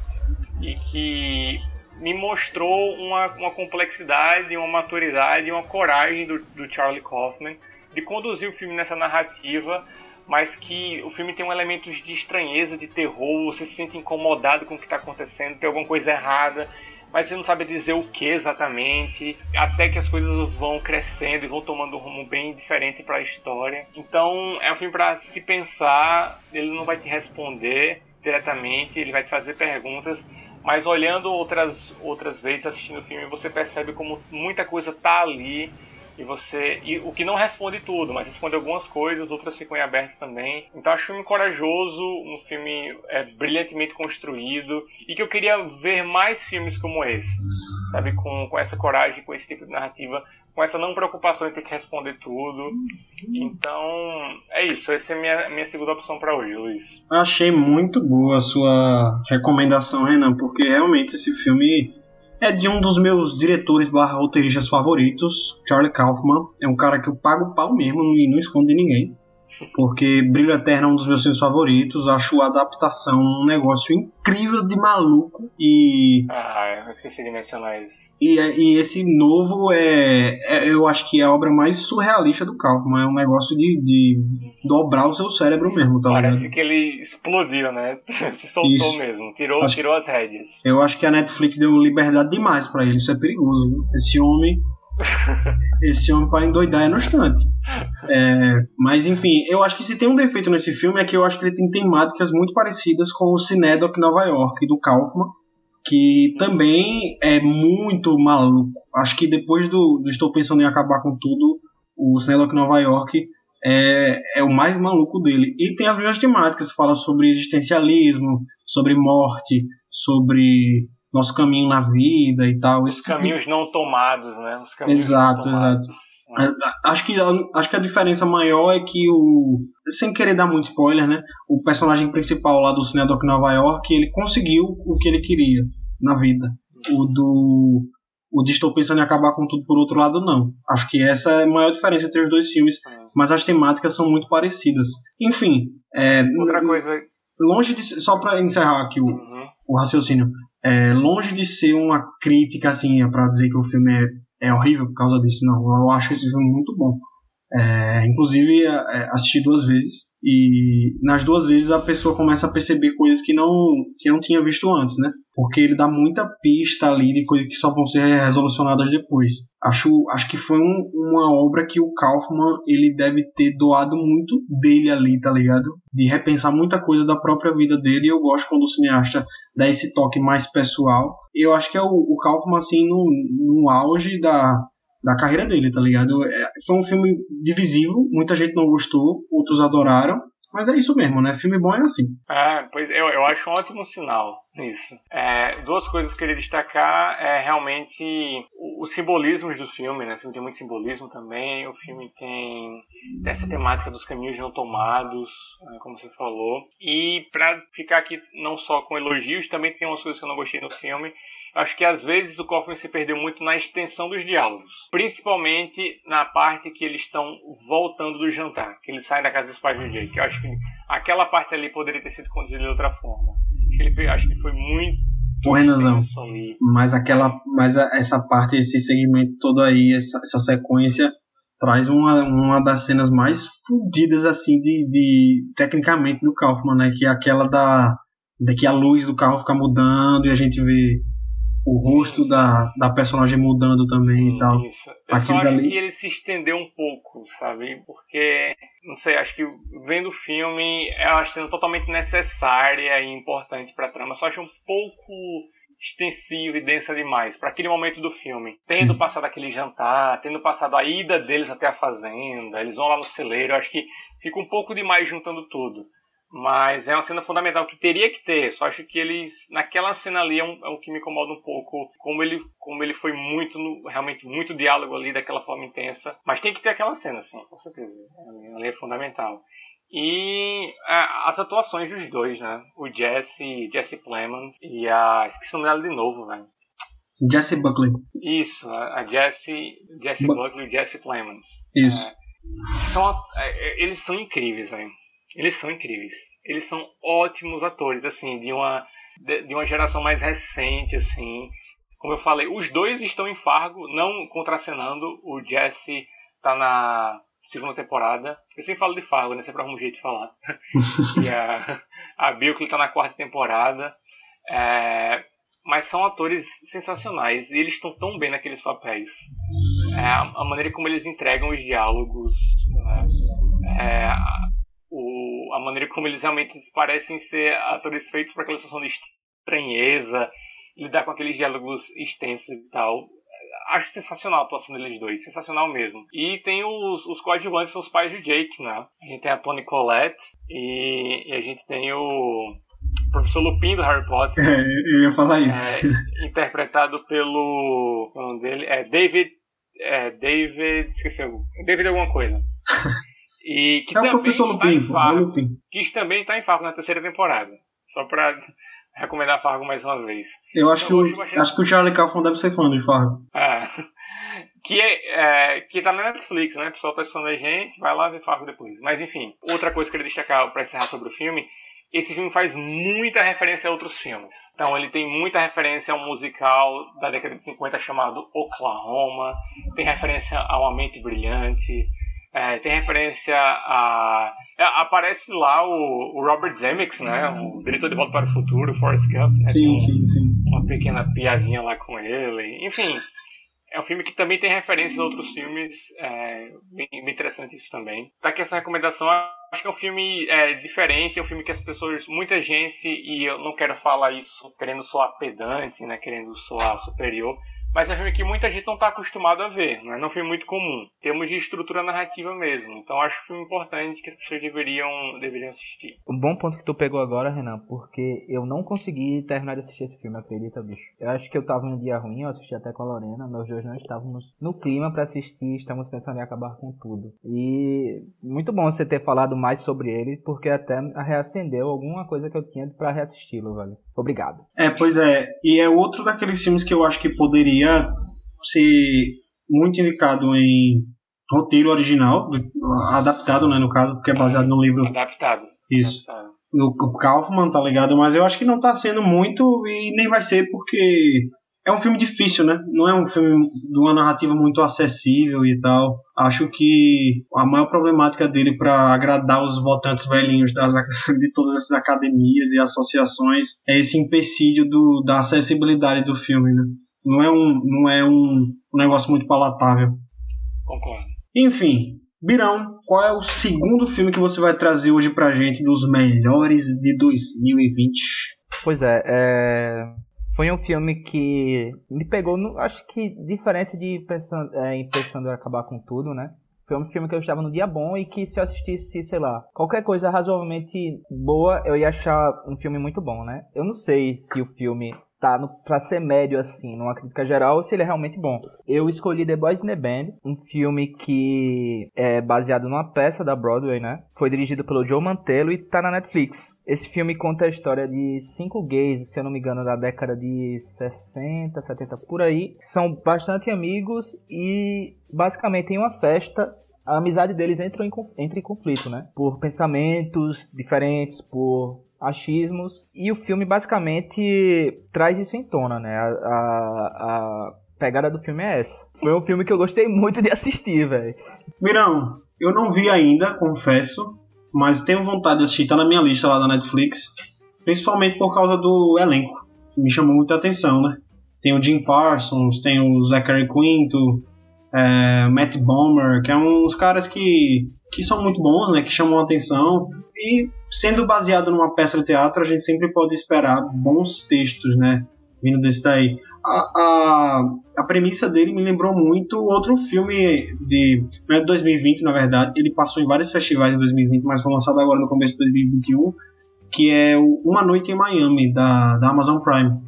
e que me mostrou uma, uma complexidade, uma maturidade, uma coragem do, do Charlie Kaufman de conduzir o filme nessa narrativa mas que o filme tem um elemento de estranheza, de terror, você se sente incomodado com o que está acontecendo, tem alguma coisa errada, mas você não sabe dizer o que exatamente, até que as coisas vão crescendo e vão tomando um rumo bem diferente para a história. Então é um filme para se pensar, ele não vai te responder diretamente, ele vai te fazer perguntas, mas olhando outras outras vezes assistindo o filme, você percebe como muita coisa tá ali e você. E o que não responde tudo, mas responde algumas coisas, outras ficam em aberto também. Então acho um filme corajoso, um filme é, brilhantemente construído e que eu queria ver mais filmes como esse. Sabe, com, com essa coragem, com esse tipo de narrativa, com essa não preocupação em ter que responder tudo. Então, é isso. Essa é a minha, minha segunda opção para hoje, Luiz. Achei muito boa a sua recomendação, Renan, porque realmente esse filme é de um dos meus diretores barra roteiristas favoritos, Charlie Kaufman. É um cara que eu pago pau mesmo e não escondo de ninguém. Porque Brilho Eterno é um dos meus filmes favoritos. Acho a adaptação um negócio incrível de maluco. E. Ah, eu esqueci de mencionar isso. E, e esse novo é, é, Eu acho que é a obra mais surrealista do Kaufman. É um negócio de, de dobrar o seu cérebro mesmo, tá Parece ligado? que ele explodiu, né? <laughs> Se soltou Isso. mesmo. Tirou, acho, tirou as rédeas. Eu acho que a Netflix deu liberdade demais para ele. Isso é perigoso. Viu? Esse homem. <laughs> esse homem para endoidar é no instante. É, mas enfim, eu acho que se tem um defeito nesse filme é que eu acho que ele tem temáticas muito parecidas com o Cinedoc Nova York do Kaufman que também é muito maluco. Acho que depois do, do Estou Pensando em Acabar com Tudo, o Snellok Nova York é, é o mais maluco dele. E tem as mesmas temáticas, fala sobre existencialismo, sobre morte, sobre nosso caminho na vida e tal. Os caminhos não tomados, né? Os caminhos exato, exato. É, acho que, acho que a diferença maior é que o. Sem querer dar muito spoiler, né? O personagem principal lá do Cinedoc Nova York, ele conseguiu o que ele queria na vida. O do. O de Estou Pensando em Acabar com Tudo por outro lado, não. Acho que essa é a maior diferença entre os dois filmes, é. mas as temáticas são muito parecidas. Enfim. É, Outra coisa. Longe de. Só para encerrar aqui o, uhum. o raciocínio. É, longe de ser uma crítica, assim, para dizer que o filme é é horrível por causa disso, não. Eu acho esse filme muito bom. É, inclusive, é, é, assisti duas vezes e nas duas vezes a pessoa começa a perceber coisas que não, que não tinha visto antes, né? Porque ele dá muita pista ali de coisas que só vão ser resolucionadas depois. Acho, acho que foi um, uma obra que o Kaufman ele deve ter doado muito dele ali, tá ligado? De repensar muita coisa da própria vida dele. E eu gosto quando o cineasta dá esse toque mais pessoal. Eu acho que é o, o Kaufman assim no, no auge da da carreira dele, tá ligado? É, foi um filme divisivo, muita gente não gostou, outros adoraram. Mas é isso mesmo, né? Filme bom é assim. Ah, pois eu, eu acho um ótimo sinal isso. É, duas coisas que eu queria destacar é realmente os simbolismos do filme, né? O filme tem muito simbolismo também. O filme tem essa temática dos caminhos não tomados, né, como você falou. E para ficar aqui não só com elogios, também tem umas coisas que eu não gostei no filme acho que às vezes o Kaufman se perdeu muito na extensão dos diálogos. Principalmente na parte que eles estão voltando do jantar, que eles saem da casa dos pais do Jake. Eu acho que aquela parte ali poderia ter sido conduzida de outra forma. Acho que, ele, acho que foi muito. Ô, Renanzão, mas aquela, mas essa parte, esse segmento todo aí, essa, essa sequência traz uma, uma das cenas mais fodidas assim de, de tecnicamente do Kaufman, né? Que é aquela da, da que a luz do carro fica mudando e a gente vê o rosto da, da personagem mudando também Sim, e tal. Isso. Eu Aquilo acho dali... que ele se estendeu um pouco, sabe? Porque, não sei, acho que vendo o filme é uma cena totalmente necessária e importante pra trama. Só acho um pouco extensiva e densa demais para aquele momento do filme. Tendo Sim. passado aquele jantar, tendo passado a ida deles até a fazenda, eles vão lá no celeiro, acho que fica um pouco demais juntando tudo. Mas é uma cena fundamental que teria que ter. Só acho que eles. Naquela cena ali é, um, é o que me incomoda um pouco. Como ele, como ele foi muito. No, realmente muito diálogo ali, daquela forma intensa. Mas tem que ter aquela cena, sim, com certeza. Ali é fundamental. E é, as atuações dos dois, né? O Jesse, Jesse Plemons e a. Esqueci o nome dela de novo, velho. Jesse Buckley. Isso, a Jesse, Jesse Bu Buckley e Jesse Plemons. Isso. É, são, é, eles são incríveis, velho. Eles são incríveis. Eles são ótimos atores, assim, de uma, de, uma geração mais recente, assim. Como eu falei, os dois estão em Fargo, não contracenando. O Jesse tá na segunda temporada. Eu sempre falo de Fargo, né? Sempre arrumo um jeito de falar. <laughs> e a, a que tá na quarta temporada. É, mas são atores sensacionais e eles estão tão bem naqueles papéis. É, a maneira como eles entregam os diálogos, né? é, o, a maneira como eles realmente parecem ser atores feitos para aquela situação de estranheza, lidar com aqueles diálogos extensos e tal. Acho sensacional a atuação deles dois, sensacional mesmo. E tem os, os coadjuvantes, são os pais de Jake, né? A gente tem a Toni Collette e, e a gente tem o professor Lupin do Harry Potter. É, eu ia falar isso. É, <laughs> interpretado pelo. O nome dele é David. É, David. Esqueceu. David alguma coisa. E que é o professor Lupin, Fargo, é Lupin. Que também está em Fargo na terceira temporada. Só para <laughs> recomendar Fargo mais uma vez. Eu acho, então, que, o, bastante... acho que o Charlie Kaufman deve ser fã de Fargo. É. <laughs> Que, é, é, que tá na Netflix, né? O pessoal tá assistindo a gente, vai lá ver Fargo depois. Mas enfim, outra coisa que eu queria destacar para encerrar sobre o filme esse filme faz muita referência a outros filmes. Então ele tem muita referência a um musical da década de 50 chamado Oklahoma, tem referência a Uma Mente Brilhante, é, tem referência a. É, aparece lá o, o, Robert Zemeckis, né? O diretor de Volta para o Futuro, Forrest Gump. Né? Sim, sim, sim. Uma pequena piadinha lá com ele. Enfim, é um filme que também tem referências a outros filmes. É, bem, bem interessante isso também. Tá aqui essa recomendação. Acho que é um filme é, diferente, é um filme que as pessoas, muita gente, e eu não quero falar isso querendo soar pedante, né? Querendo soar superior mas é um filme que muita gente não está acostumado a ver, né? não é um filme muito comum. Temos de estrutura narrativa mesmo. Então acho um filme importante que as pessoas deveriam, deveriam assistir. Um bom ponto que tu pegou agora, Renan, porque eu não consegui terminar de assistir esse filme, acredita, bicho? Eu acho que eu tava em um dia ruim, eu assisti até com a Lorena, nós dois não estávamos no clima para assistir, estamos pensando em acabar com tudo. E muito bom você ter falado mais sobre ele, porque até reacendeu alguma coisa que eu tinha para reassisti-lo, velho. Obrigado. É, pois é. E é outro daqueles filmes que eu acho que poderia ser muito indicado em roteiro original, adaptado, né, no caso, porque é baseado no livro. Adaptado. Isso. Adaptado. No Kaufman, tá ligado? Mas eu acho que não tá sendo muito e nem vai ser porque é um filme difícil, né? Não é um filme de uma narrativa muito acessível e tal. Acho que a maior problemática dele para agradar os votantes velhinhos das, <laughs> de todas essas academias e associações é esse empecilho do, da acessibilidade do filme, né? Não é um, não é um, um negócio muito palatável. Concordo. Enfim, Birão, qual é o segundo filme que você vai trazer hoje pra gente dos melhores de 2020? Pois é, é foi um filme que me pegou, no, acho que diferente de pensando, é, pensando em acabar com tudo, né? Foi um filme que eu estava no dia bom e que se eu assistisse, sei lá, qualquer coisa razoavelmente boa, eu ia achar um filme muito bom, né? Eu não sei se o filme tá no, pra ser médio, assim, numa crítica geral, ou se ele é realmente bom. Eu escolhi The Boys in the Band, um filme que é baseado numa peça da Broadway, né? Foi dirigido pelo Joe Mantello e tá na Netflix. Esse filme conta a história de cinco gays, se eu não me engano, da década de 60, 70, por aí. São bastante amigos e, basicamente, em uma festa, a amizade deles entra em, entra em conflito, né? Por pensamentos diferentes, por achismos. E o filme basicamente traz isso em tona, né? A, a, a pegada do filme é essa. Foi um filme que eu gostei muito de assistir, velho. Mirão, eu não vi ainda, confesso, mas tenho vontade de assistir, tá na minha lista lá da Netflix, principalmente por causa do elenco, que me chamou muita atenção, né? Tem o Jim Parsons, tem o Zachary Quinto, é, Matt Bomer, que é uns caras que, que são muito bons, né? Que chamam a atenção. E sendo baseado numa peça de teatro, a gente sempre pode esperar bons textos, né? Vindo desse daí. A, a, a premissa dele me lembrou muito outro filme de, é de 2020, na verdade. Ele passou em vários festivais em 2020, mas foi lançado agora no começo de 2021, que é Uma Noite em Miami, da, da Amazon Prime.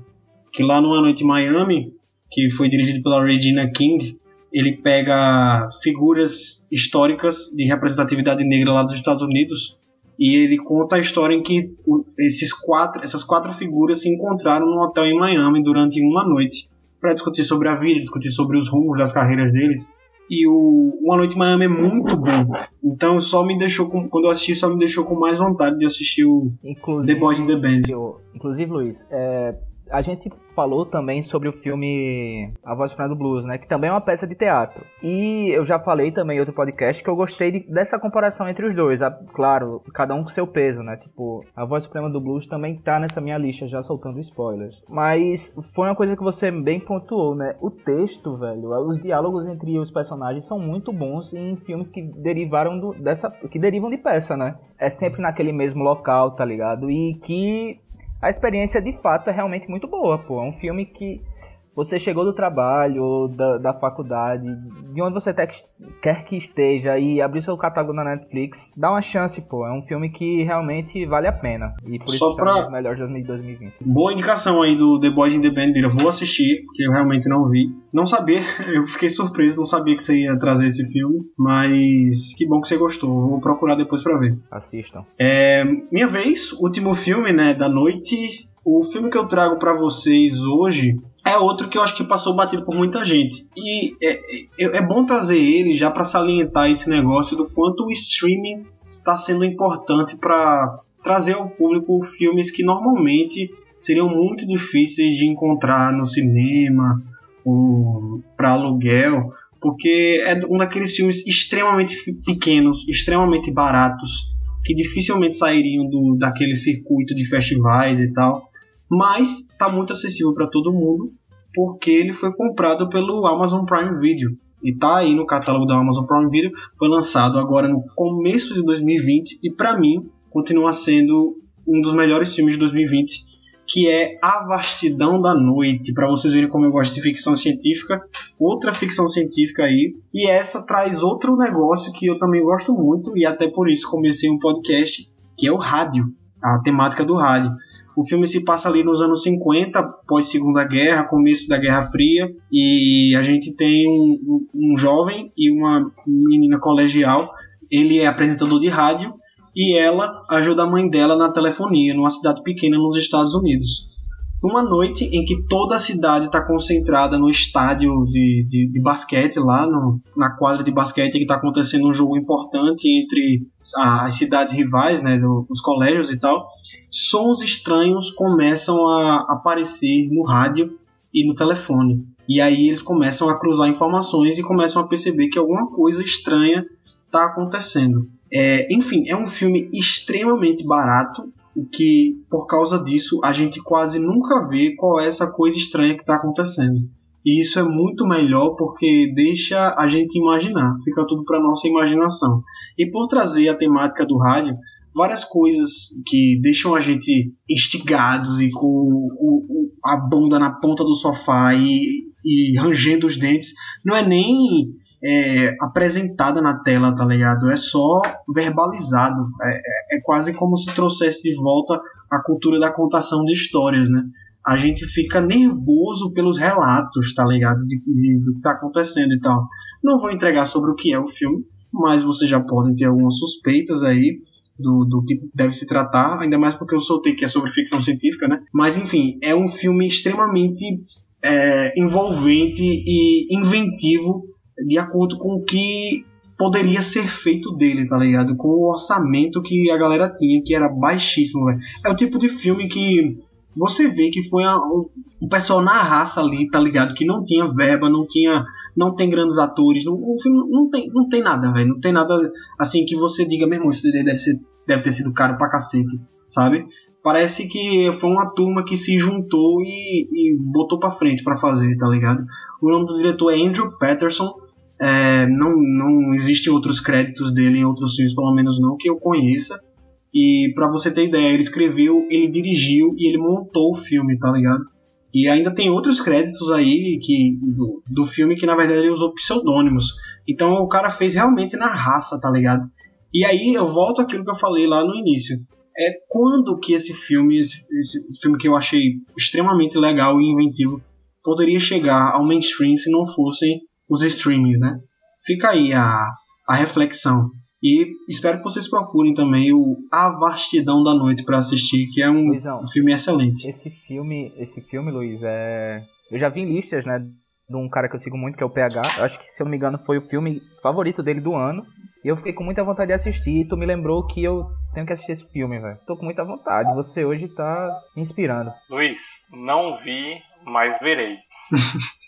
Que lá no Uma Noite em Miami, que foi dirigido pela Regina King, ele pega figuras históricas de representatividade negra lá dos Estados Unidos e ele conta a história em que esses quatro, essas quatro figuras se encontraram num hotel em Miami durante uma noite para discutir sobre a vida, discutir sobre os rumos das carreiras deles. E o Uma Noite em Miami é muito bom. Então só me deixou com, quando eu assisti, só me deixou com mais vontade de assistir o inclusive, The Boys in the Band. Eu, inclusive, Luiz, é, a gente falou também sobre o filme A Voz Suprema do Blues, né? Que também é uma peça de teatro. E eu já falei também em outro podcast que eu gostei de, dessa comparação entre os dois. A, claro, cada um com seu peso, né? Tipo, A Voz Suprema do Blues também tá nessa minha lista, já soltando spoilers. Mas foi uma coisa que você bem pontuou, né? O texto, velho, os diálogos entre os personagens são muito bons em filmes que derivaram do, dessa. que derivam de peça, né? É sempre naquele mesmo local, tá ligado? E que a experiência de fato é realmente muito boa, pô. É um filme que você chegou do trabalho, da, da faculdade, de onde você quer que esteja e abrir seu catálogo na Netflix, dá uma chance, pô. É um filme que realmente vale a pena. E por Só isso pra... é um melhor de 2020. Boa indicação aí do The Boys in the Band, eu vou assistir, porque eu realmente não vi. Não sabia, <laughs> eu fiquei surpreso, não sabia que você ia trazer esse filme, mas que bom que você gostou. Vou procurar depois para ver. Assistam. É, minha vez, último filme, né, da noite. O filme que eu trago para vocês hoje é outro que eu acho que passou batido por muita gente. E é, é, é bom trazer ele já para salientar esse negócio do quanto o streaming está sendo importante para trazer ao público filmes que normalmente seriam muito difíceis de encontrar no cinema ou para aluguel, porque é um daqueles filmes extremamente pequenos, extremamente baratos, que dificilmente sairiam do, daquele circuito de festivais e tal mas está muito acessível para todo mundo porque ele foi comprado pelo Amazon Prime Video e está aí no catálogo da Amazon Prime Video. Foi lançado agora no começo de 2020 e para mim continua sendo um dos melhores filmes de 2020, que é A Vastidão da Noite. Para vocês verem como eu gosto de ficção científica, outra ficção científica aí. E essa traz outro negócio que eu também gosto muito e até por isso comecei um podcast, que é o rádio, a temática do rádio. O filme se passa ali nos anos 50, pós Segunda Guerra, começo da Guerra Fria, e a gente tem um, um jovem e uma menina colegial. Ele é apresentador de rádio e ela ajuda a mãe dela na telefonia, numa cidade pequena nos Estados Unidos uma noite em que toda a cidade está concentrada no estádio de, de, de basquete, lá no, na quadra de basquete, que está acontecendo um jogo importante entre as cidades rivais, né, os colégios e tal. Sons estranhos começam a aparecer no rádio e no telefone. E aí eles começam a cruzar informações e começam a perceber que alguma coisa estranha está acontecendo. É, enfim, é um filme extremamente barato o que por causa disso a gente quase nunca vê qual é essa coisa estranha que está acontecendo. E isso é muito melhor porque deixa a gente imaginar, fica tudo para nossa imaginação. E por trazer a temática do rádio, várias coisas que deixam a gente instigados e com o, o, a bunda na ponta do sofá e, e rangendo os dentes, não é nem é, apresentada na tela, tá ligado? É só verbalizado. É, é, é, quase como se trouxesse de volta a cultura da contação de histórias, né? A gente fica nervoso pelos relatos, tá ligado? De, de, do que tá acontecendo e tal. Não vou entregar sobre o que é o filme, mas vocês já podem ter algumas suspeitas aí do, do que deve se tratar, ainda mais porque eu soltei que é sobre ficção científica, né? Mas enfim, é um filme extremamente é, envolvente e inventivo de acordo com o que poderia ser feito dele, tá ligado? Com o orçamento que a galera tinha, que era baixíssimo, velho. É o tipo de filme que você vê que foi o pessoal na raça ali, tá ligado? Que não tinha verba, não tinha. Não tem grandes atores, não, o filme não tem, não tem nada, velho. Não tem nada assim que você diga, meu irmão, isso deve, ser, deve ter sido caro pra cacete, sabe? Parece que foi uma turma que se juntou e, e botou pra frente para fazer, tá ligado? O nome do diretor é Andrew Patterson. É, não, não existem outros créditos dele em outros filmes, pelo menos não que eu conheça. E para você ter ideia, ele escreveu, ele dirigiu e ele montou o filme, tá ligado? E ainda tem outros créditos aí que do, do filme que na verdade ele usou pseudônimos. Então o cara fez realmente na raça, tá ligado? E aí eu volto àquilo que eu falei lá no início. É quando que esse filme, esse, esse filme que eu achei extremamente legal e inventivo, poderia chegar ao mainstream se não fossem os streamings, né? Fica aí a, a reflexão. E espero que vocês procurem também o A Vastidão da Noite para assistir, que é um, Luizão, um, filme excelente. Esse filme, esse filme, Luiz, é eu já vi em listas, né, de um cara que eu sigo muito, que é o PH. Eu acho que, se eu não me engano, foi o filme favorito dele do ano. E eu fiquei com muita vontade de assistir. E tu me lembrou que eu tenho que assistir esse filme, velho. Tô com muita vontade. Você hoje tá me inspirando. Luiz, não vi, mas verei. <laughs>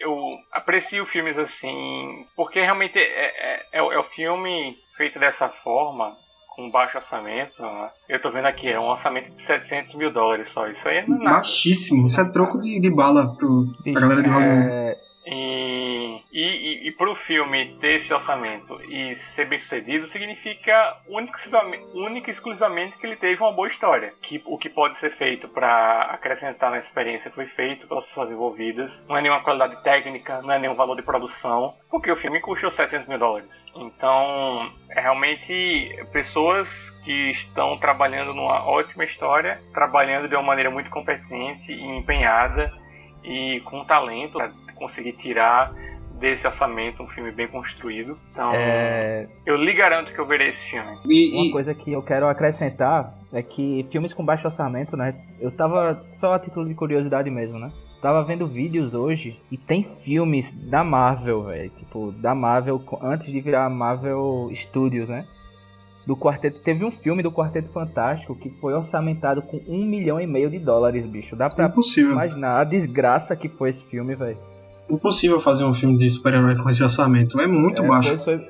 eu aprecio filmes assim, porque realmente é, é, é, é o filme feito dessa forma, com baixo orçamento. Né? Eu tô vendo aqui, é um orçamento de 700 mil dólares só. Isso aí é nada. Baixíssimo, isso é troco de, de bala pro, pra galera de Hollywood. É... E, e, e, e para o filme ter esse orçamento e ser bem sucedido significa única e exclusivamente que ele teve uma boa história. Que o que pode ser feito para acrescentar na experiência foi feito pelas pessoas envolvidas. Não é nenhuma qualidade técnica, não é nenhum valor de produção, porque o filme custou 700 mil dólares. Então, é realmente pessoas que estão trabalhando numa ótima história, trabalhando de uma maneira muito competente e empenhada e com talento conseguir tirar desse orçamento um filme bem construído. Então, é... eu lhe garanto que eu verei esse filme. E, Uma coisa que eu quero acrescentar é que filmes com baixo orçamento, né? Eu tava só a título de curiosidade mesmo, né? Tava vendo vídeos hoje e tem filmes da Marvel, velho. Tipo, da Marvel antes de virar Marvel Studios, né? Do quarteto. Teve um filme do Quarteto Fantástico que foi orçamentado com um milhão e meio de dólares, bicho. Dá pra Impossível. imaginar a desgraça que foi esse filme, velho impossível fazer um filme de super-herói com esse orçamento. É muito é, baixo. Foi,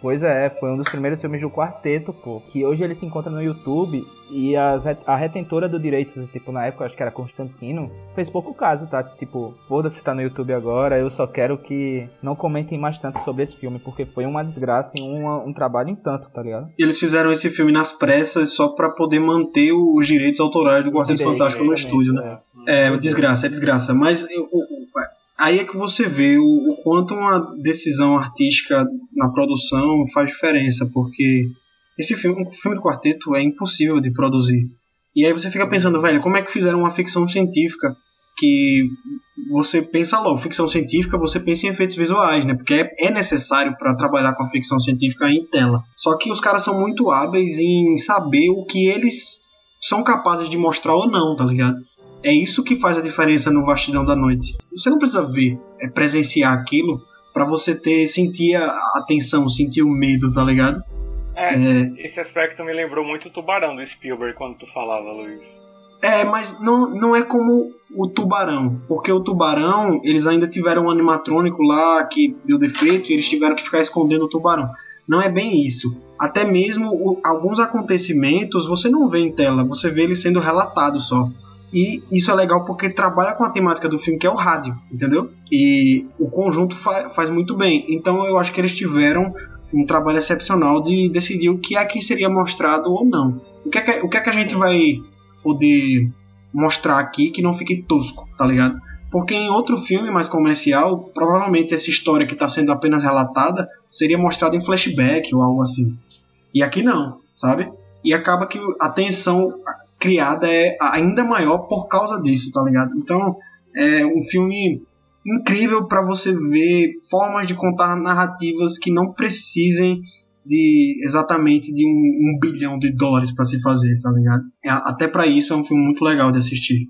pois é, foi um dos primeiros filmes do quarteto, pô. Que hoje ele se encontra no YouTube e as, a retentora do direito, tipo, na época acho que era Constantino, fez pouco caso, tá? Tipo, foda-se tá no YouTube agora, eu só quero que não comentem mais tanto sobre esse filme, porque foi uma desgraça e um, um trabalho em tanto, tá ligado? E eles fizeram esse filme nas pressas só para poder manter os direitos autorais do Quarteto Fantástico no estúdio, né? É, é desgraça, é desgraça. Mas o, aí é que você vê o, o, quanto uma decisão artística na produção faz diferença, porque esse filme, um filme do quarteto é impossível de produzir. E aí você fica pensando, velho, como é que fizeram uma ficção científica que você pensa logo, ficção científica, você pensa em efeitos visuais, né? Porque é, é necessário para trabalhar com a ficção científica em tela. Só que os caras são muito hábeis em saber o que eles são capazes de mostrar ou não, tá ligado? É isso que faz a diferença no Vastidão da Noite. Você não precisa ver, é presenciar aquilo para você ter sentir a atenção, sentir o medo, tá ligado? É, é, esse aspecto me lembrou muito o Tubarão do Spielberg quando tu falava, Luiz. É, mas não, não é como o Tubarão, porque o Tubarão, eles ainda tiveram um animatrônico lá que deu defeito e eles tiveram que ficar escondendo o Tubarão. Não é bem isso. Até mesmo o, alguns acontecimentos você não vê em tela, você vê eles sendo relatados só. E isso é legal porque trabalha com a temática do filme, que é o rádio, entendeu? E o conjunto fa faz muito bem. Então eu acho que eles tiveram um trabalho excepcional de decidir o que aqui seria mostrado ou não. O que é que, o que, é que a gente vai poder mostrar aqui que não fique tosco, tá ligado? Porque em outro filme mais comercial, provavelmente essa história que está sendo apenas relatada seria mostrada em flashback ou algo assim. E aqui não, sabe? E acaba que a tensão criada é ainda maior por causa disso, tá ligado? Então, é um filme incrível para você ver formas de contar narrativas que não precisem de exatamente de um, um bilhão de dólares para se fazer, tá ligado? É, até para isso é um filme muito legal de assistir.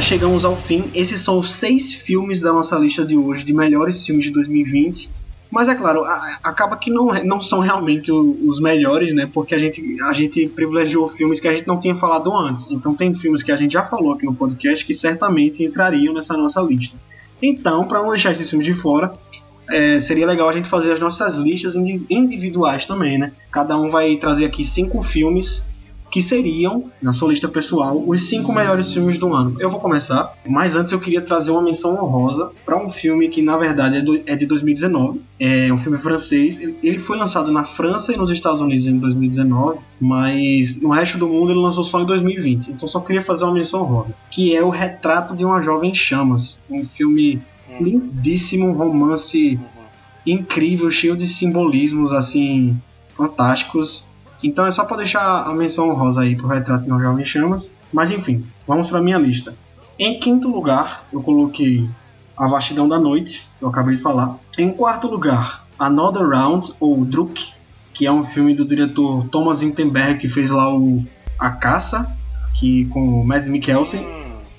Chegamos ao fim. Esses são os seis filmes da nossa lista de hoje, de melhores filmes de 2020. Mas é claro, a, acaba que não, não são realmente os melhores, né? Porque a gente, a gente privilegiou filmes que a gente não tinha falado antes. Então tem filmes que a gente já falou aqui no podcast que certamente entrariam nessa nossa lista. Então, para não deixar esses filmes de fora, é, seria legal a gente fazer as nossas listas individuais também, né? Cada um vai trazer aqui cinco filmes que seriam, na sua lista pessoal, os cinco melhores filmes do ano. Eu vou começar, mas antes eu queria trazer uma menção honrosa para um filme que, na verdade, é, do, é, de 2019. É um filme francês. Ele foi lançado na França e nos Estados Unidos em 2019, mas no resto do mundo ele lançou só em 2020. Então só queria fazer uma menção honrosa, que é O Retrato de uma Jovem Chamas. Um filme lindíssimo, um romance incrível, cheio de simbolismos, assim, fantásticos então é só para deixar a menção honrosa aí pro retrato de uma jovem chamas. Mas enfim, vamos para minha lista. Em quinto lugar, eu coloquei A Vastidão da Noite, que eu acabei de falar. Em quarto lugar, Another Round, ou Druk, que é um filme do diretor Thomas Vinterberg, que fez lá o A Caça, que, com o Mads Mikkelsen.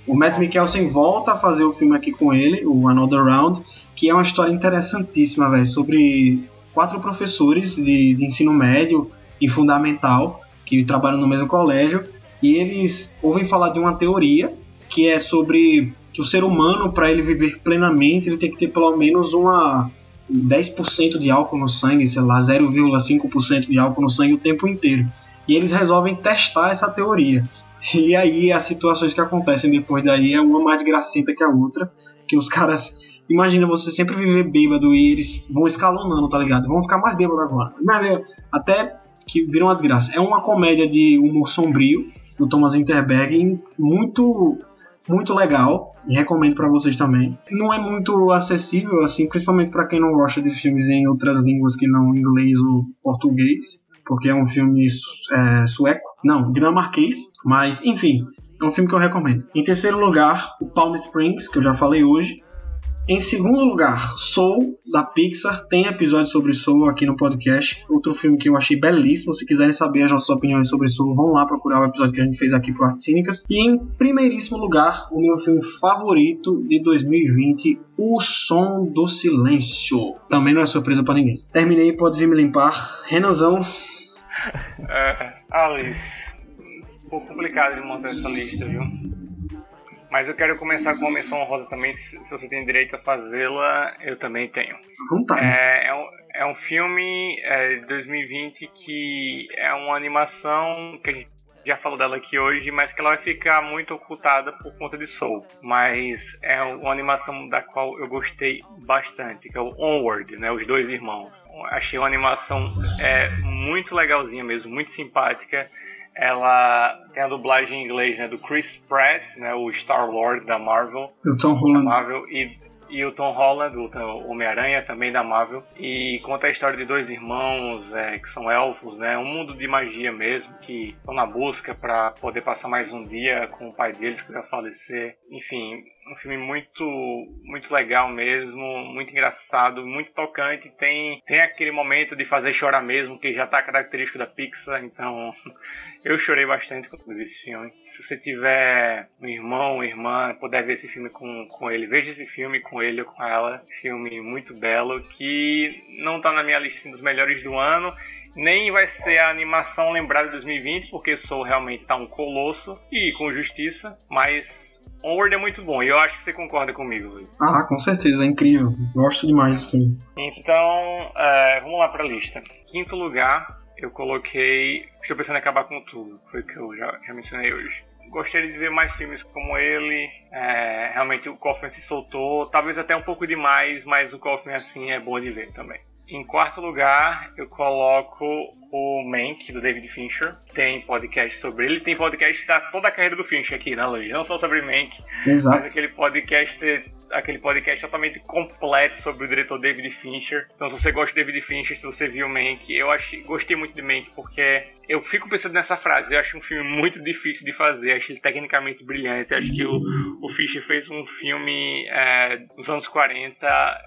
O Mads Mikkelsen volta a fazer o filme aqui com ele, o Another Round, que é uma história interessantíssima, velho, sobre quatro professores de, de ensino médio e fundamental que trabalham no mesmo colégio e eles ouvem falar de uma teoria que é sobre que o ser humano para ele viver plenamente ele tem que ter pelo menos uma 10% de álcool no sangue, sei lá, 0,5% de álcool no sangue o tempo inteiro. E eles resolvem testar essa teoria. E aí as situações que acontecem depois daí é uma mais gracenta que a outra, que os caras Imagina você sempre viver bêbado e eles vão escalonando, tá ligado? Vão ficar mais bêbado agora. Até que viram uma desgraça. É uma comédia de humor sombrio do Thomas Winterberg, muito muito legal e recomendo para vocês também. Não é muito acessível assim, principalmente para quem não gosta de filmes em outras línguas que não inglês ou português, porque é um filme é, sueco, não, dinamarquês, mas enfim, é um filme que eu recomendo. Em terceiro lugar, o Palm Springs, que eu já falei hoje. Em segundo lugar, Soul, da Pixar. Tem episódio sobre Soul aqui no podcast. Outro filme que eu achei belíssimo. Se quiserem saber as nossas opiniões sobre Soul, vão lá procurar o episódio que a gente fez aqui pro Arte Cínicas. E em primeiríssimo lugar, o meu filme favorito de 2020, O Som do Silêncio. Também não é surpresa para ninguém. Terminei, pode vir me limpar. Renanzão. <laughs> É, Alice. Um pouco complicado de montar essa lista, viu? Mas eu quero começar com uma menção honrosa também. Se você tem direito a fazê-la, eu também tenho. É, é, um, é um filme é, de 2020 que é uma animação que a gente já falou dela aqui hoje, mas que ela vai ficar muito ocultada por conta de Soul. Mas é uma animação da qual eu gostei bastante, que é o Onward, né? Os dois irmãos. Achei uma animação é, muito legalzinha mesmo, muito simpática ela tem a dublagem em inglês né, do Chris Pratt, né, o Star Lord da Marvel. O Tom Holland. Marvel, e, e o Tom Holland, o Homem-Aranha também da Marvel. E conta a história de dois irmãos é, que são elfos, né, um mundo de magia mesmo, que estão na busca para poder passar mais um dia com o pai deles que vai falecer. Enfim, um filme muito muito legal mesmo, muito engraçado, muito tocante. Tem, tem aquele momento de fazer chorar mesmo, que já tá característico da Pixar, então <laughs> eu chorei bastante quando vi esse filme. Se você tiver um irmão, uma irmã, puder ver esse filme com, com ele, veja esse filme com ele ou com ela. Filme muito belo, que não tá na minha lista dos melhores do ano nem vai ser a animação lembrada de 2020, porque Soul realmente tá um colosso e com justiça, mas Onward é muito bom, e eu acho que você concorda comigo, Luiz. Ah, com certeza, é incrível. Gosto demais desse filme. Então, é, vamos lá pra lista. Quinto lugar, eu coloquei. Estou pensando em acabar com tudo, foi o que eu já, já mencionei hoje. Gostaria de ver mais filmes como ele. É, realmente o Kaufman se soltou, talvez até um pouco demais, mas o Kaufman assim é bom de ver também. Em quarto lugar, eu coloco o Mank, do David Fincher. Tem podcast sobre ele. Tem podcast da toda a carreira do Fincher aqui, né, Luiz? Não só sobre Mank, Exato. mas aquele podcast aquele podcast totalmente completo sobre o diretor David Fincher. Então, se você gosta de David Fincher, se você viu Mank, eu achei, gostei muito de Mank porque eu fico pensando nessa frase. Eu acho um filme muito difícil de fazer, acho ele tecnicamente brilhante. Acho que o, o Fincher fez um filme é, nos anos 40,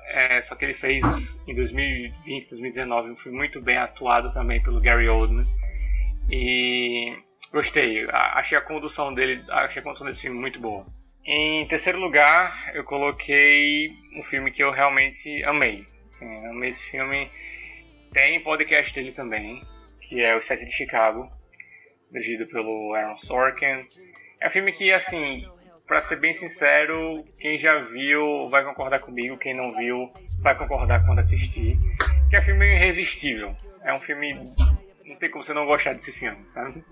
é, só que ele fez em 2020, 2019, um filme muito bem atuado também pelo Gary Oldman. E gostei, achei a condução dele, achei a condução desse filme muito boa. Em terceiro lugar, eu coloquei um filme que eu realmente amei. Assim, amei esse filme. Tem podcast dele também, que é O Sete de Chicago, dirigido pelo Aaron Sorkin. É um filme que, assim, para ser bem sincero, quem já viu vai concordar comigo, quem não viu vai concordar quando assistir. Que é um filme irresistível. É um filme. Não tem como você não gostar desse filme, sabe?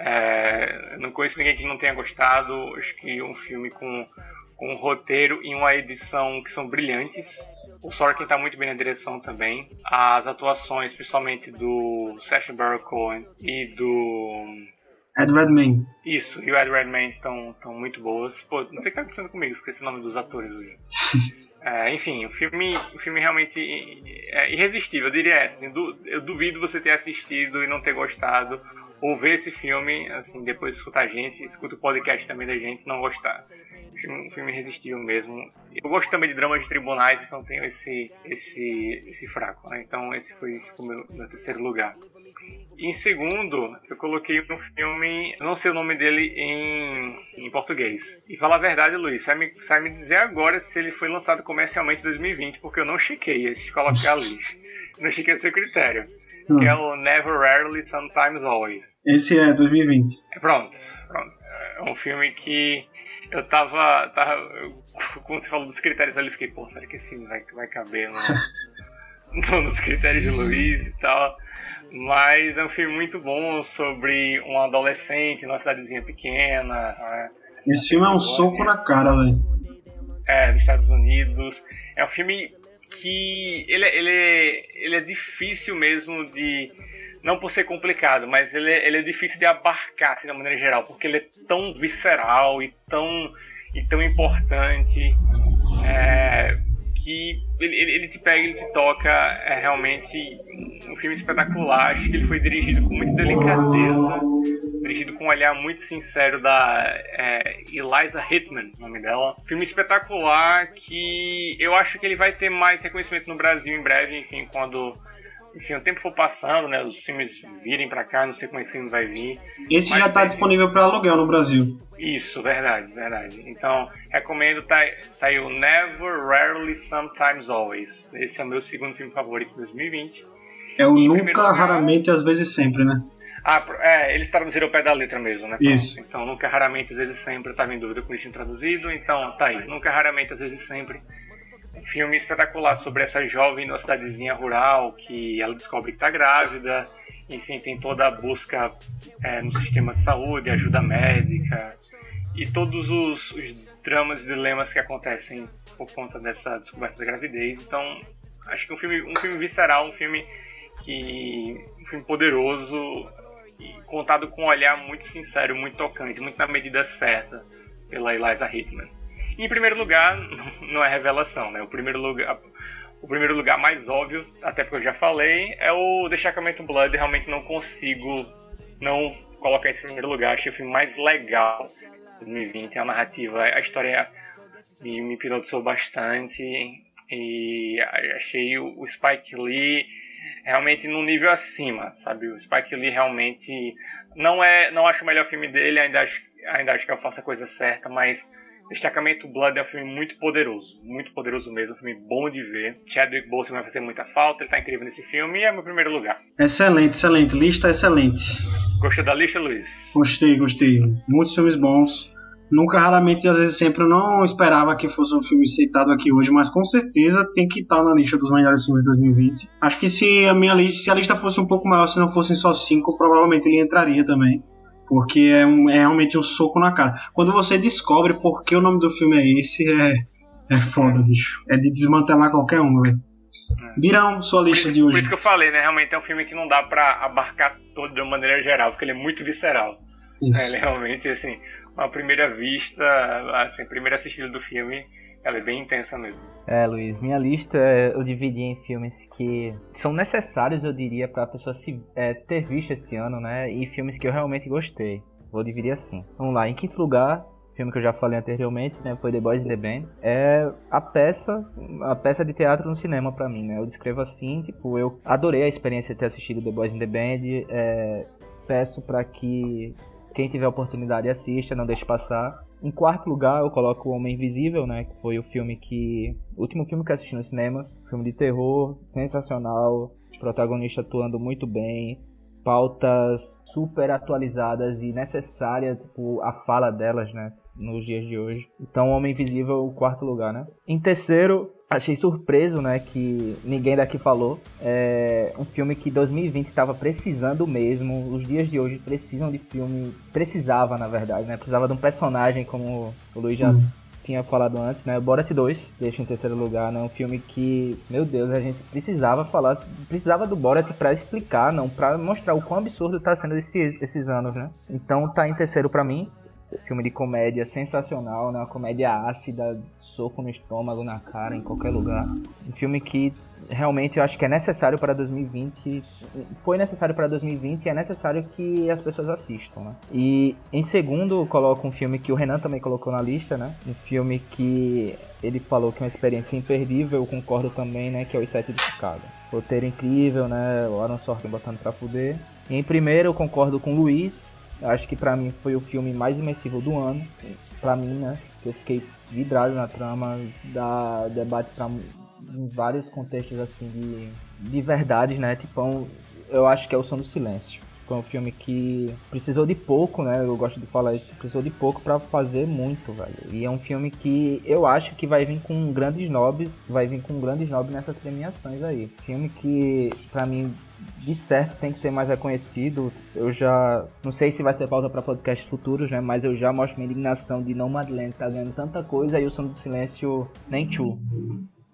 É, não conheço ninguém que não tenha gostado. Acho que um filme com, com um roteiro e uma edição que são brilhantes. O Sorkin está muito bem na direção também. As atuações, principalmente do Sacha Baron Cohen e do Ed Redmayne. Isso, e o Ed Redmayne estão muito boas. Pô, não sei o que está acontecendo comigo, esqueci o nome dos atores hoje. <laughs> é, enfim, o filme, o filme realmente é irresistível, eu diria assim. Eu duvido você ter assistido e não ter gostado ou ver esse filme, assim, depois escutar a gente, escuta o podcast também da gente, não gostar. Um filme irresistível mesmo. Eu gosto também de dramas de tribunais, então tenho esse, esse, esse fraco, né? Então esse foi tipo, o meu, meu terceiro lugar. Em segundo, eu coloquei um filme, não sei o nome dele em, em português. E falar a verdade, Luiz, sai me, sai me dizer agora se ele foi lançado comercialmente em 2020, porque eu não chequei antes de colocar ali. <laughs> não chequei esse critério que é o Never Rarely, Sometimes Always. Esse é 2020. É, pronto, pronto. É um filme que eu tava. tava como você falou dos critérios ali, eu fiquei, pô, será que esse filme vai, vai caber no, <laughs> nos critérios de Luiz e tal? Mas é um filme muito bom sobre um adolescente numa cidadezinha pequena. Né? Esse filme é um soco na cara, velho. É, nos Estados Unidos. É um filme que ele, é, ele, é, ele é difícil mesmo de. Não por ser complicado, mas ele, é, ele é difícil de abarcar, assim, de uma maneira geral, porque ele é tão visceral e tão, e tão importante. É, que ele, ele, te pega, ele te toca, é realmente um filme espetacular. Acho que ele foi dirigido com muita delicadeza, dirigido com um olhar muito sincero da é, Eliza Hitman, nome dela. Filme espetacular que eu acho que ele vai ter mais reconhecimento no Brasil em breve, enfim, quando enfim, o tempo for passando, né? Os filmes virem para cá, não sei como esse filme vai vir. Esse já está disponível para aluguel no Brasil. Isso, verdade, verdade. Então, recomendo, tá, tá aí o Never, Rarely, Sometimes, Always. Esse é o meu segundo filme favorito de 2020. É o e Nunca, lugar, Raramente, Às vezes Sempre, né? Ah, é, eles traduziram o pé da letra mesmo, né? Isso. Então, Nunca, Raramente, Às vezes Sempre, eu tava em dúvida com isso traduzido, então tá aí. Nunca, Raramente, Às vezes Sempre filme espetacular sobre essa jovem numa cidadezinha rural que ela descobre que está grávida, enfim, tem toda a busca é, no sistema de saúde, ajuda médica e todos os, os, dramas e dilemas que acontecem por conta dessa descoberta da gravidez. Então, acho que um filme, um filme visceral, um filme que um filme poderoso e contado com um olhar muito sincero, muito tocante, muito na medida certa pela Eliza Hittman. Em primeiro lugar, <laughs> não é revelação, né? O primeiro lugar, o primeiro lugar mais óbvio, até porque eu já falei, é o Destacamento Blood. Realmente não consigo não colocar esse primeiro lugar. Achei o filme mais legal de 2020. A narrativa, a história me, hipnotizou bastante. E achei o Spike Lee realmente num nível acima, sabe? O Spike Lee realmente não é, não acho o melhor filme dele, ainda acho, ainda acho que eu faço a coisa certa, mas Destacamento Blood é um filme muito poderoso, muito poderoso mesmo, um filme bom de ver. Chadwick Boseman vai fazer muita falta, ele tá incrível nesse filme e é meu primeiro lugar. Excelente, excelente, lista excelente. Gostou da lista, Luiz? Gostei, gostei. Muitos filmes bons. Nunca, raramente, às vezes sempre eu não esperava que fosse um filme citado aqui hoje, mas com certeza tem que estar na lista dos melhores filmes de 2020. Acho que se a minha lista, se a lista fosse um pouco maior, se não fossem só cinco, provavelmente ele entraria também. Porque é, um, é realmente um soco na cara. Quando você descobre por que o nome do filme é esse, é, é foda, bicho. É de desmantelar qualquer um, velho. É. Virão sua lista por, de hoje. Por isso que eu falei, né? Realmente é um filme que não dá pra abarcar todo de uma maneira geral, porque ele é muito visceral. Isso. É, ele realmente, assim, uma primeira vista, assim, primeira assistida do filme, ela é bem intensa mesmo. É, Luiz, minha lista é, eu dividi em filmes que são necessários, eu diria, para a pessoa se, é, ter visto esse ano, né? E filmes que eu realmente gostei. Vou dividir assim. Vamos lá, em quinto lugar, filme que eu já falei anteriormente, né, foi The Boys in the Band, é a peça, a peça de teatro no cinema para mim, né? Eu descrevo assim, tipo, eu adorei a experiência de ter assistido The Boys in the Band, é, peço para que Quem tiver oportunidade assista, não deixe passar. Em quarto lugar, eu coloco O Homem Invisível, né? Que foi o filme que. O último filme que assisti nos cinemas. Filme de terror, sensacional. Protagonista atuando muito bem. Pautas super atualizadas e necessárias, tipo, a fala delas, né? Nos dias de hoje. Então, O Homem Invisível, o quarto lugar, né? Em terceiro, achei surpreso, né, que ninguém daqui falou. É um filme que 2020 estava precisando mesmo. Os dias de hoje precisam de filme, precisava, na verdade, né? Precisava de um personagem como o Luiz já uhum. tinha falado antes, né? Borat 2, deixa em terceiro lugar, né? Um filme que, meu Deus, a gente precisava falar, precisava do Borat para explicar, não, para mostrar o quão absurdo tá sendo esses, esses anos, né? Então tá em terceiro para mim. Filme de comédia sensacional, né? Uma comédia ácida, soco no estômago, na cara, em qualquer lugar. Um filme que realmente eu acho que é necessário para 2020. Foi necessário para 2020 e é necessário que as pessoas assistam, né? E em segundo, coloco um filme que o Renan também colocou na lista, né? Um filme que ele falou que é uma experiência imperdível, eu concordo também, né? Que é o Sete de Chicago. Roteiro incrível, né? O Aaron Sorkin botando pra fuder. E em primeiro, eu concordo com o Luiz. Acho que para mim foi o filme mais imersivo do ano. para mim, né? Eu fiquei vidrado na trama, dá debate pra, em vários contextos assim de, de verdades, né? Tipo, eu acho que é o Som do Silêncio. Foi um filme que precisou de pouco, né? Eu gosto de falar isso, precisou de pouco para fazer muito, velho. E é um filme que eu acho que vai vir com grandes nobres, vai vir com grandes nobres nessas premiações aí. Filme que, para mim, de certo tem que ser mais reconhecido. Eu já não sei se vai ser pauta para podcasts futuros, né? Mas eu já mostro minha indignação de não Madeleine tá ganhando tanta coisa e o Som do Silêncio nem tchu.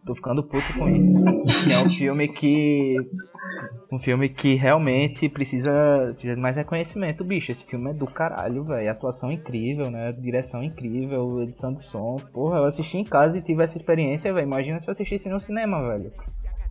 Tô ficando puto com isso. É um filme que. Um filme que realmente precisa, de mais reconhecimento, bicho. Esse filme é do caralho, velho. Atuação incrível, né? Direção incrível, edição de som. Porra, eu assisti em casa e tive essa experiência, velho. Imagina se eu assistisse no cinema, velho.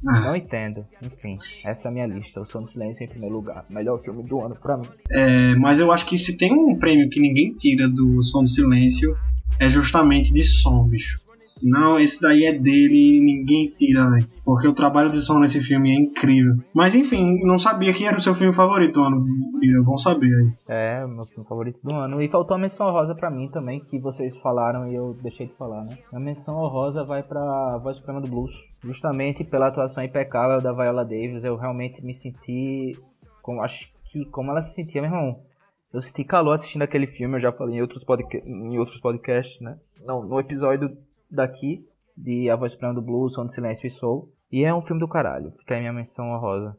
Ah. Não entendo. Enfim, essa é a minha lista. O Som do Silêncio em primeiro lugar. Melhor filme do ano pra mim. É, mas eu acho que se tem um prêmio que ninguém tira do Som do Silêncio, é justamente de som, bicho. Não, esse daí é dele e ninguém tira, velho. Porque o trabalho de som nesse filme é incrível. Mas enfim, não sabia que era o seu filme favorito do ano. Bom saber aí. É, meu filme favorito do ano. E faltou a menção rosa pra mim também, que vocês falaram e eu deixei de falar, né? A menção rosa vai pra Voz Suprema do Blues. Justamente pela atuação impecável da Viola Davis. Eu realmente me senti. Acho que como ela se sentia, meu irmão. Eu senti calor assistindo aquele filme, eu já falei em outros, podca em outros podcasts, né? Não, no episódio daqui, de A Voz Suprema do Blues, Som Silêncio e Soul. E é um filme do caralho. Fica aí minha menção honrosa.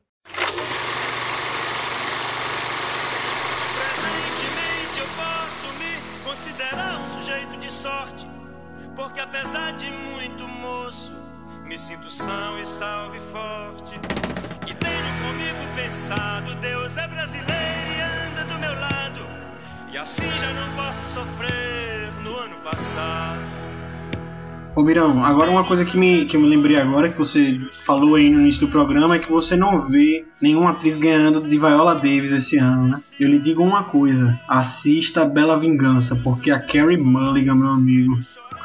Agora uma coisa que me, que eu me lembrei agora, que você falou aí no início do programa, é que você não vê nenhuma atriz ganhando de Viola Davis esse ano, né? Eu lhe digo uma coisa, assista Bela Vingança, porque a Carrie Mulligan, meu amigo...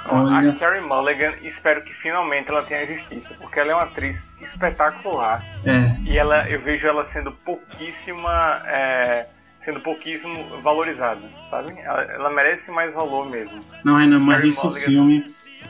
Olha... A Carrie Mulligan, espero que finalmente ela tenha justiça, porque ela é uma atriz espetacular. É. E ela, eu vejo ela sendo pouquíssima... É sendo pouquíssimo valorizada, sabe? Ela, ela, merece mais valor mesmo. Não, Renan, mas esse filme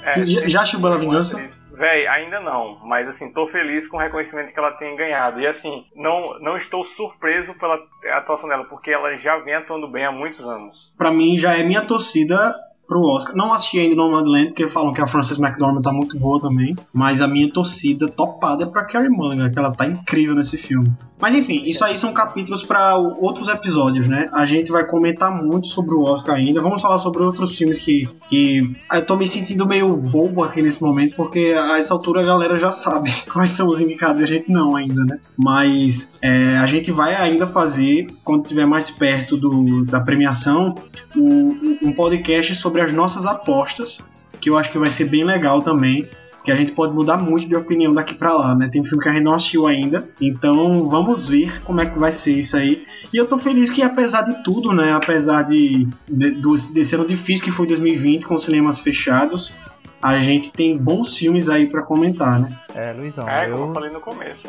é, já, já assistiu Bela Vingança? Véi, ainda não, mas assim, tô feliz com o reconhecimento que ela tem ganhado. E assim, não, não estou surpreso pela atuação dela, porque ela já vem atuando bem há muitos anos. Pra mim, já é minha torcida pro Oscar. Não assisti ainda no Nomadland, porque falam que a Frances McDormand tá muito boa também. Mas a minha torcida topada é pra Carrie Mulligan, que ela tá incrível nesse filme. Mas enfim, isso aí são capítulos para outros episódios, né? A gente vai comentar muito sobre o Oscar ainda. Vamos falar sobre outros filmes que, que eu tô me sentindo meio bobo aqui nesse momento, porque a essa altura a galera já sabe <laughs> quais são os indicados e a gente não ainda, né? Mas é, a gente vai ainda fazer, quando estiver mais perto do, da premiação, um, um podcast sobre as nossas apostas, que eu acho que vai ser bem legal também que a gente pode mudar muito de opinião daqui para lá, né? Tem filme que a gente não assistiu ainda, então vamos ver como é que vai ser isso aí. E eu tô feliz que apesar de tudo, né? Apesar de, de desse ano difícil que foi 2020 com cinemas fechados, a gente tem bons filmes aí para comentar, né? É, Luizão, É, eu... como eu falei no começo,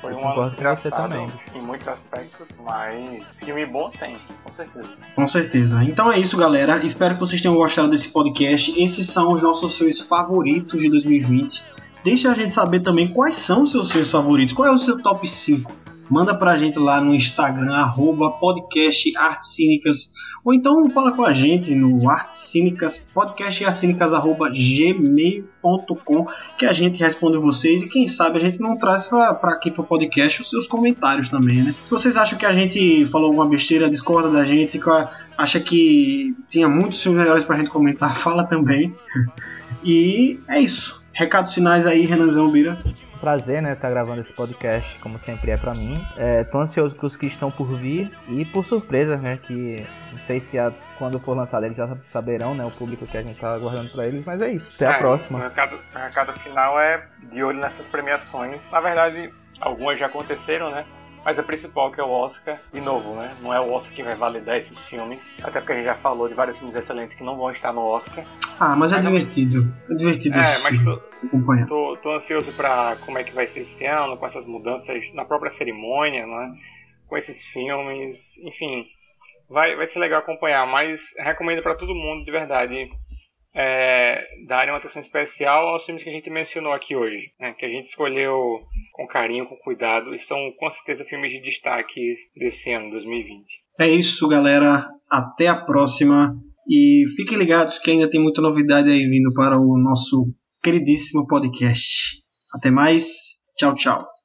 foi Eu um ano engraçado também. em muitos aspectos, mas filme bom tem, com certeza. Com certeza. Então é isso, galera. Espero que vocês tenham gostado desse podcast. Esses são os nossos filmes favoritos de 2020. Deixa a gente saber também quais são os seus filmes favoritos. Qual é o seu top 5? Manda pra gente lá no Instagram, arroba. Ou então fala com a gente no Artes podcast arroba gmail.com, que a gente responde vocês e quem sabe a gente não traz pra, pra aqui pro podcast os seus comentários também, né? Se vocês acham que a gente falou alguma besteira, discorda da gente, acha que tinha muitos filmes melhores pra gente comentar, <laughs> fala também. E é isso. Recados finais aí, Renanzão Bira. Prazer, né, estar gravando esse podcast, como sempre é pra mim. É, tô ansioso pros que estão por vir e por surpresas, né, que não sei se a- quando for lançado eles já saberão, né, o público que a gente tá aguardando pra eles, mas é isso. Até a É, próxima. O recado, o recado final é de olho nessas premiações. Na verdade, algumas já aconteceram, né? Mas a principal que é o Oscar, de novo, né? Não é o Oscar que vai validar esses filmes. Até porque a gente já falou de vários filmes excelentes que não vão estar no Oscar. Ah, mas é Mas não- divertido. É divertido É, mas tô, acompanhar. tô, tô ansioso pra como é que vai ser esse ano, com essas mudanças na própria cerimônia, né? Com esses filmes, enfim. Vai, vai ser legal acompanhar, mas recomendo pra todo mundo, de verdade, é, darem uma atenção especial aos filmes que a gente mencionou aqui hoje, né? que a gente escolheu com carinho, com cuidado, e são com certeza filmes de destaque desse ano, 2020. É isso, galera. Até a próxima. E fiquem ligados que ainda tem muita novidade aí vindo para o nosso queridíssimo podcast. Até mais. Tchau, tchau.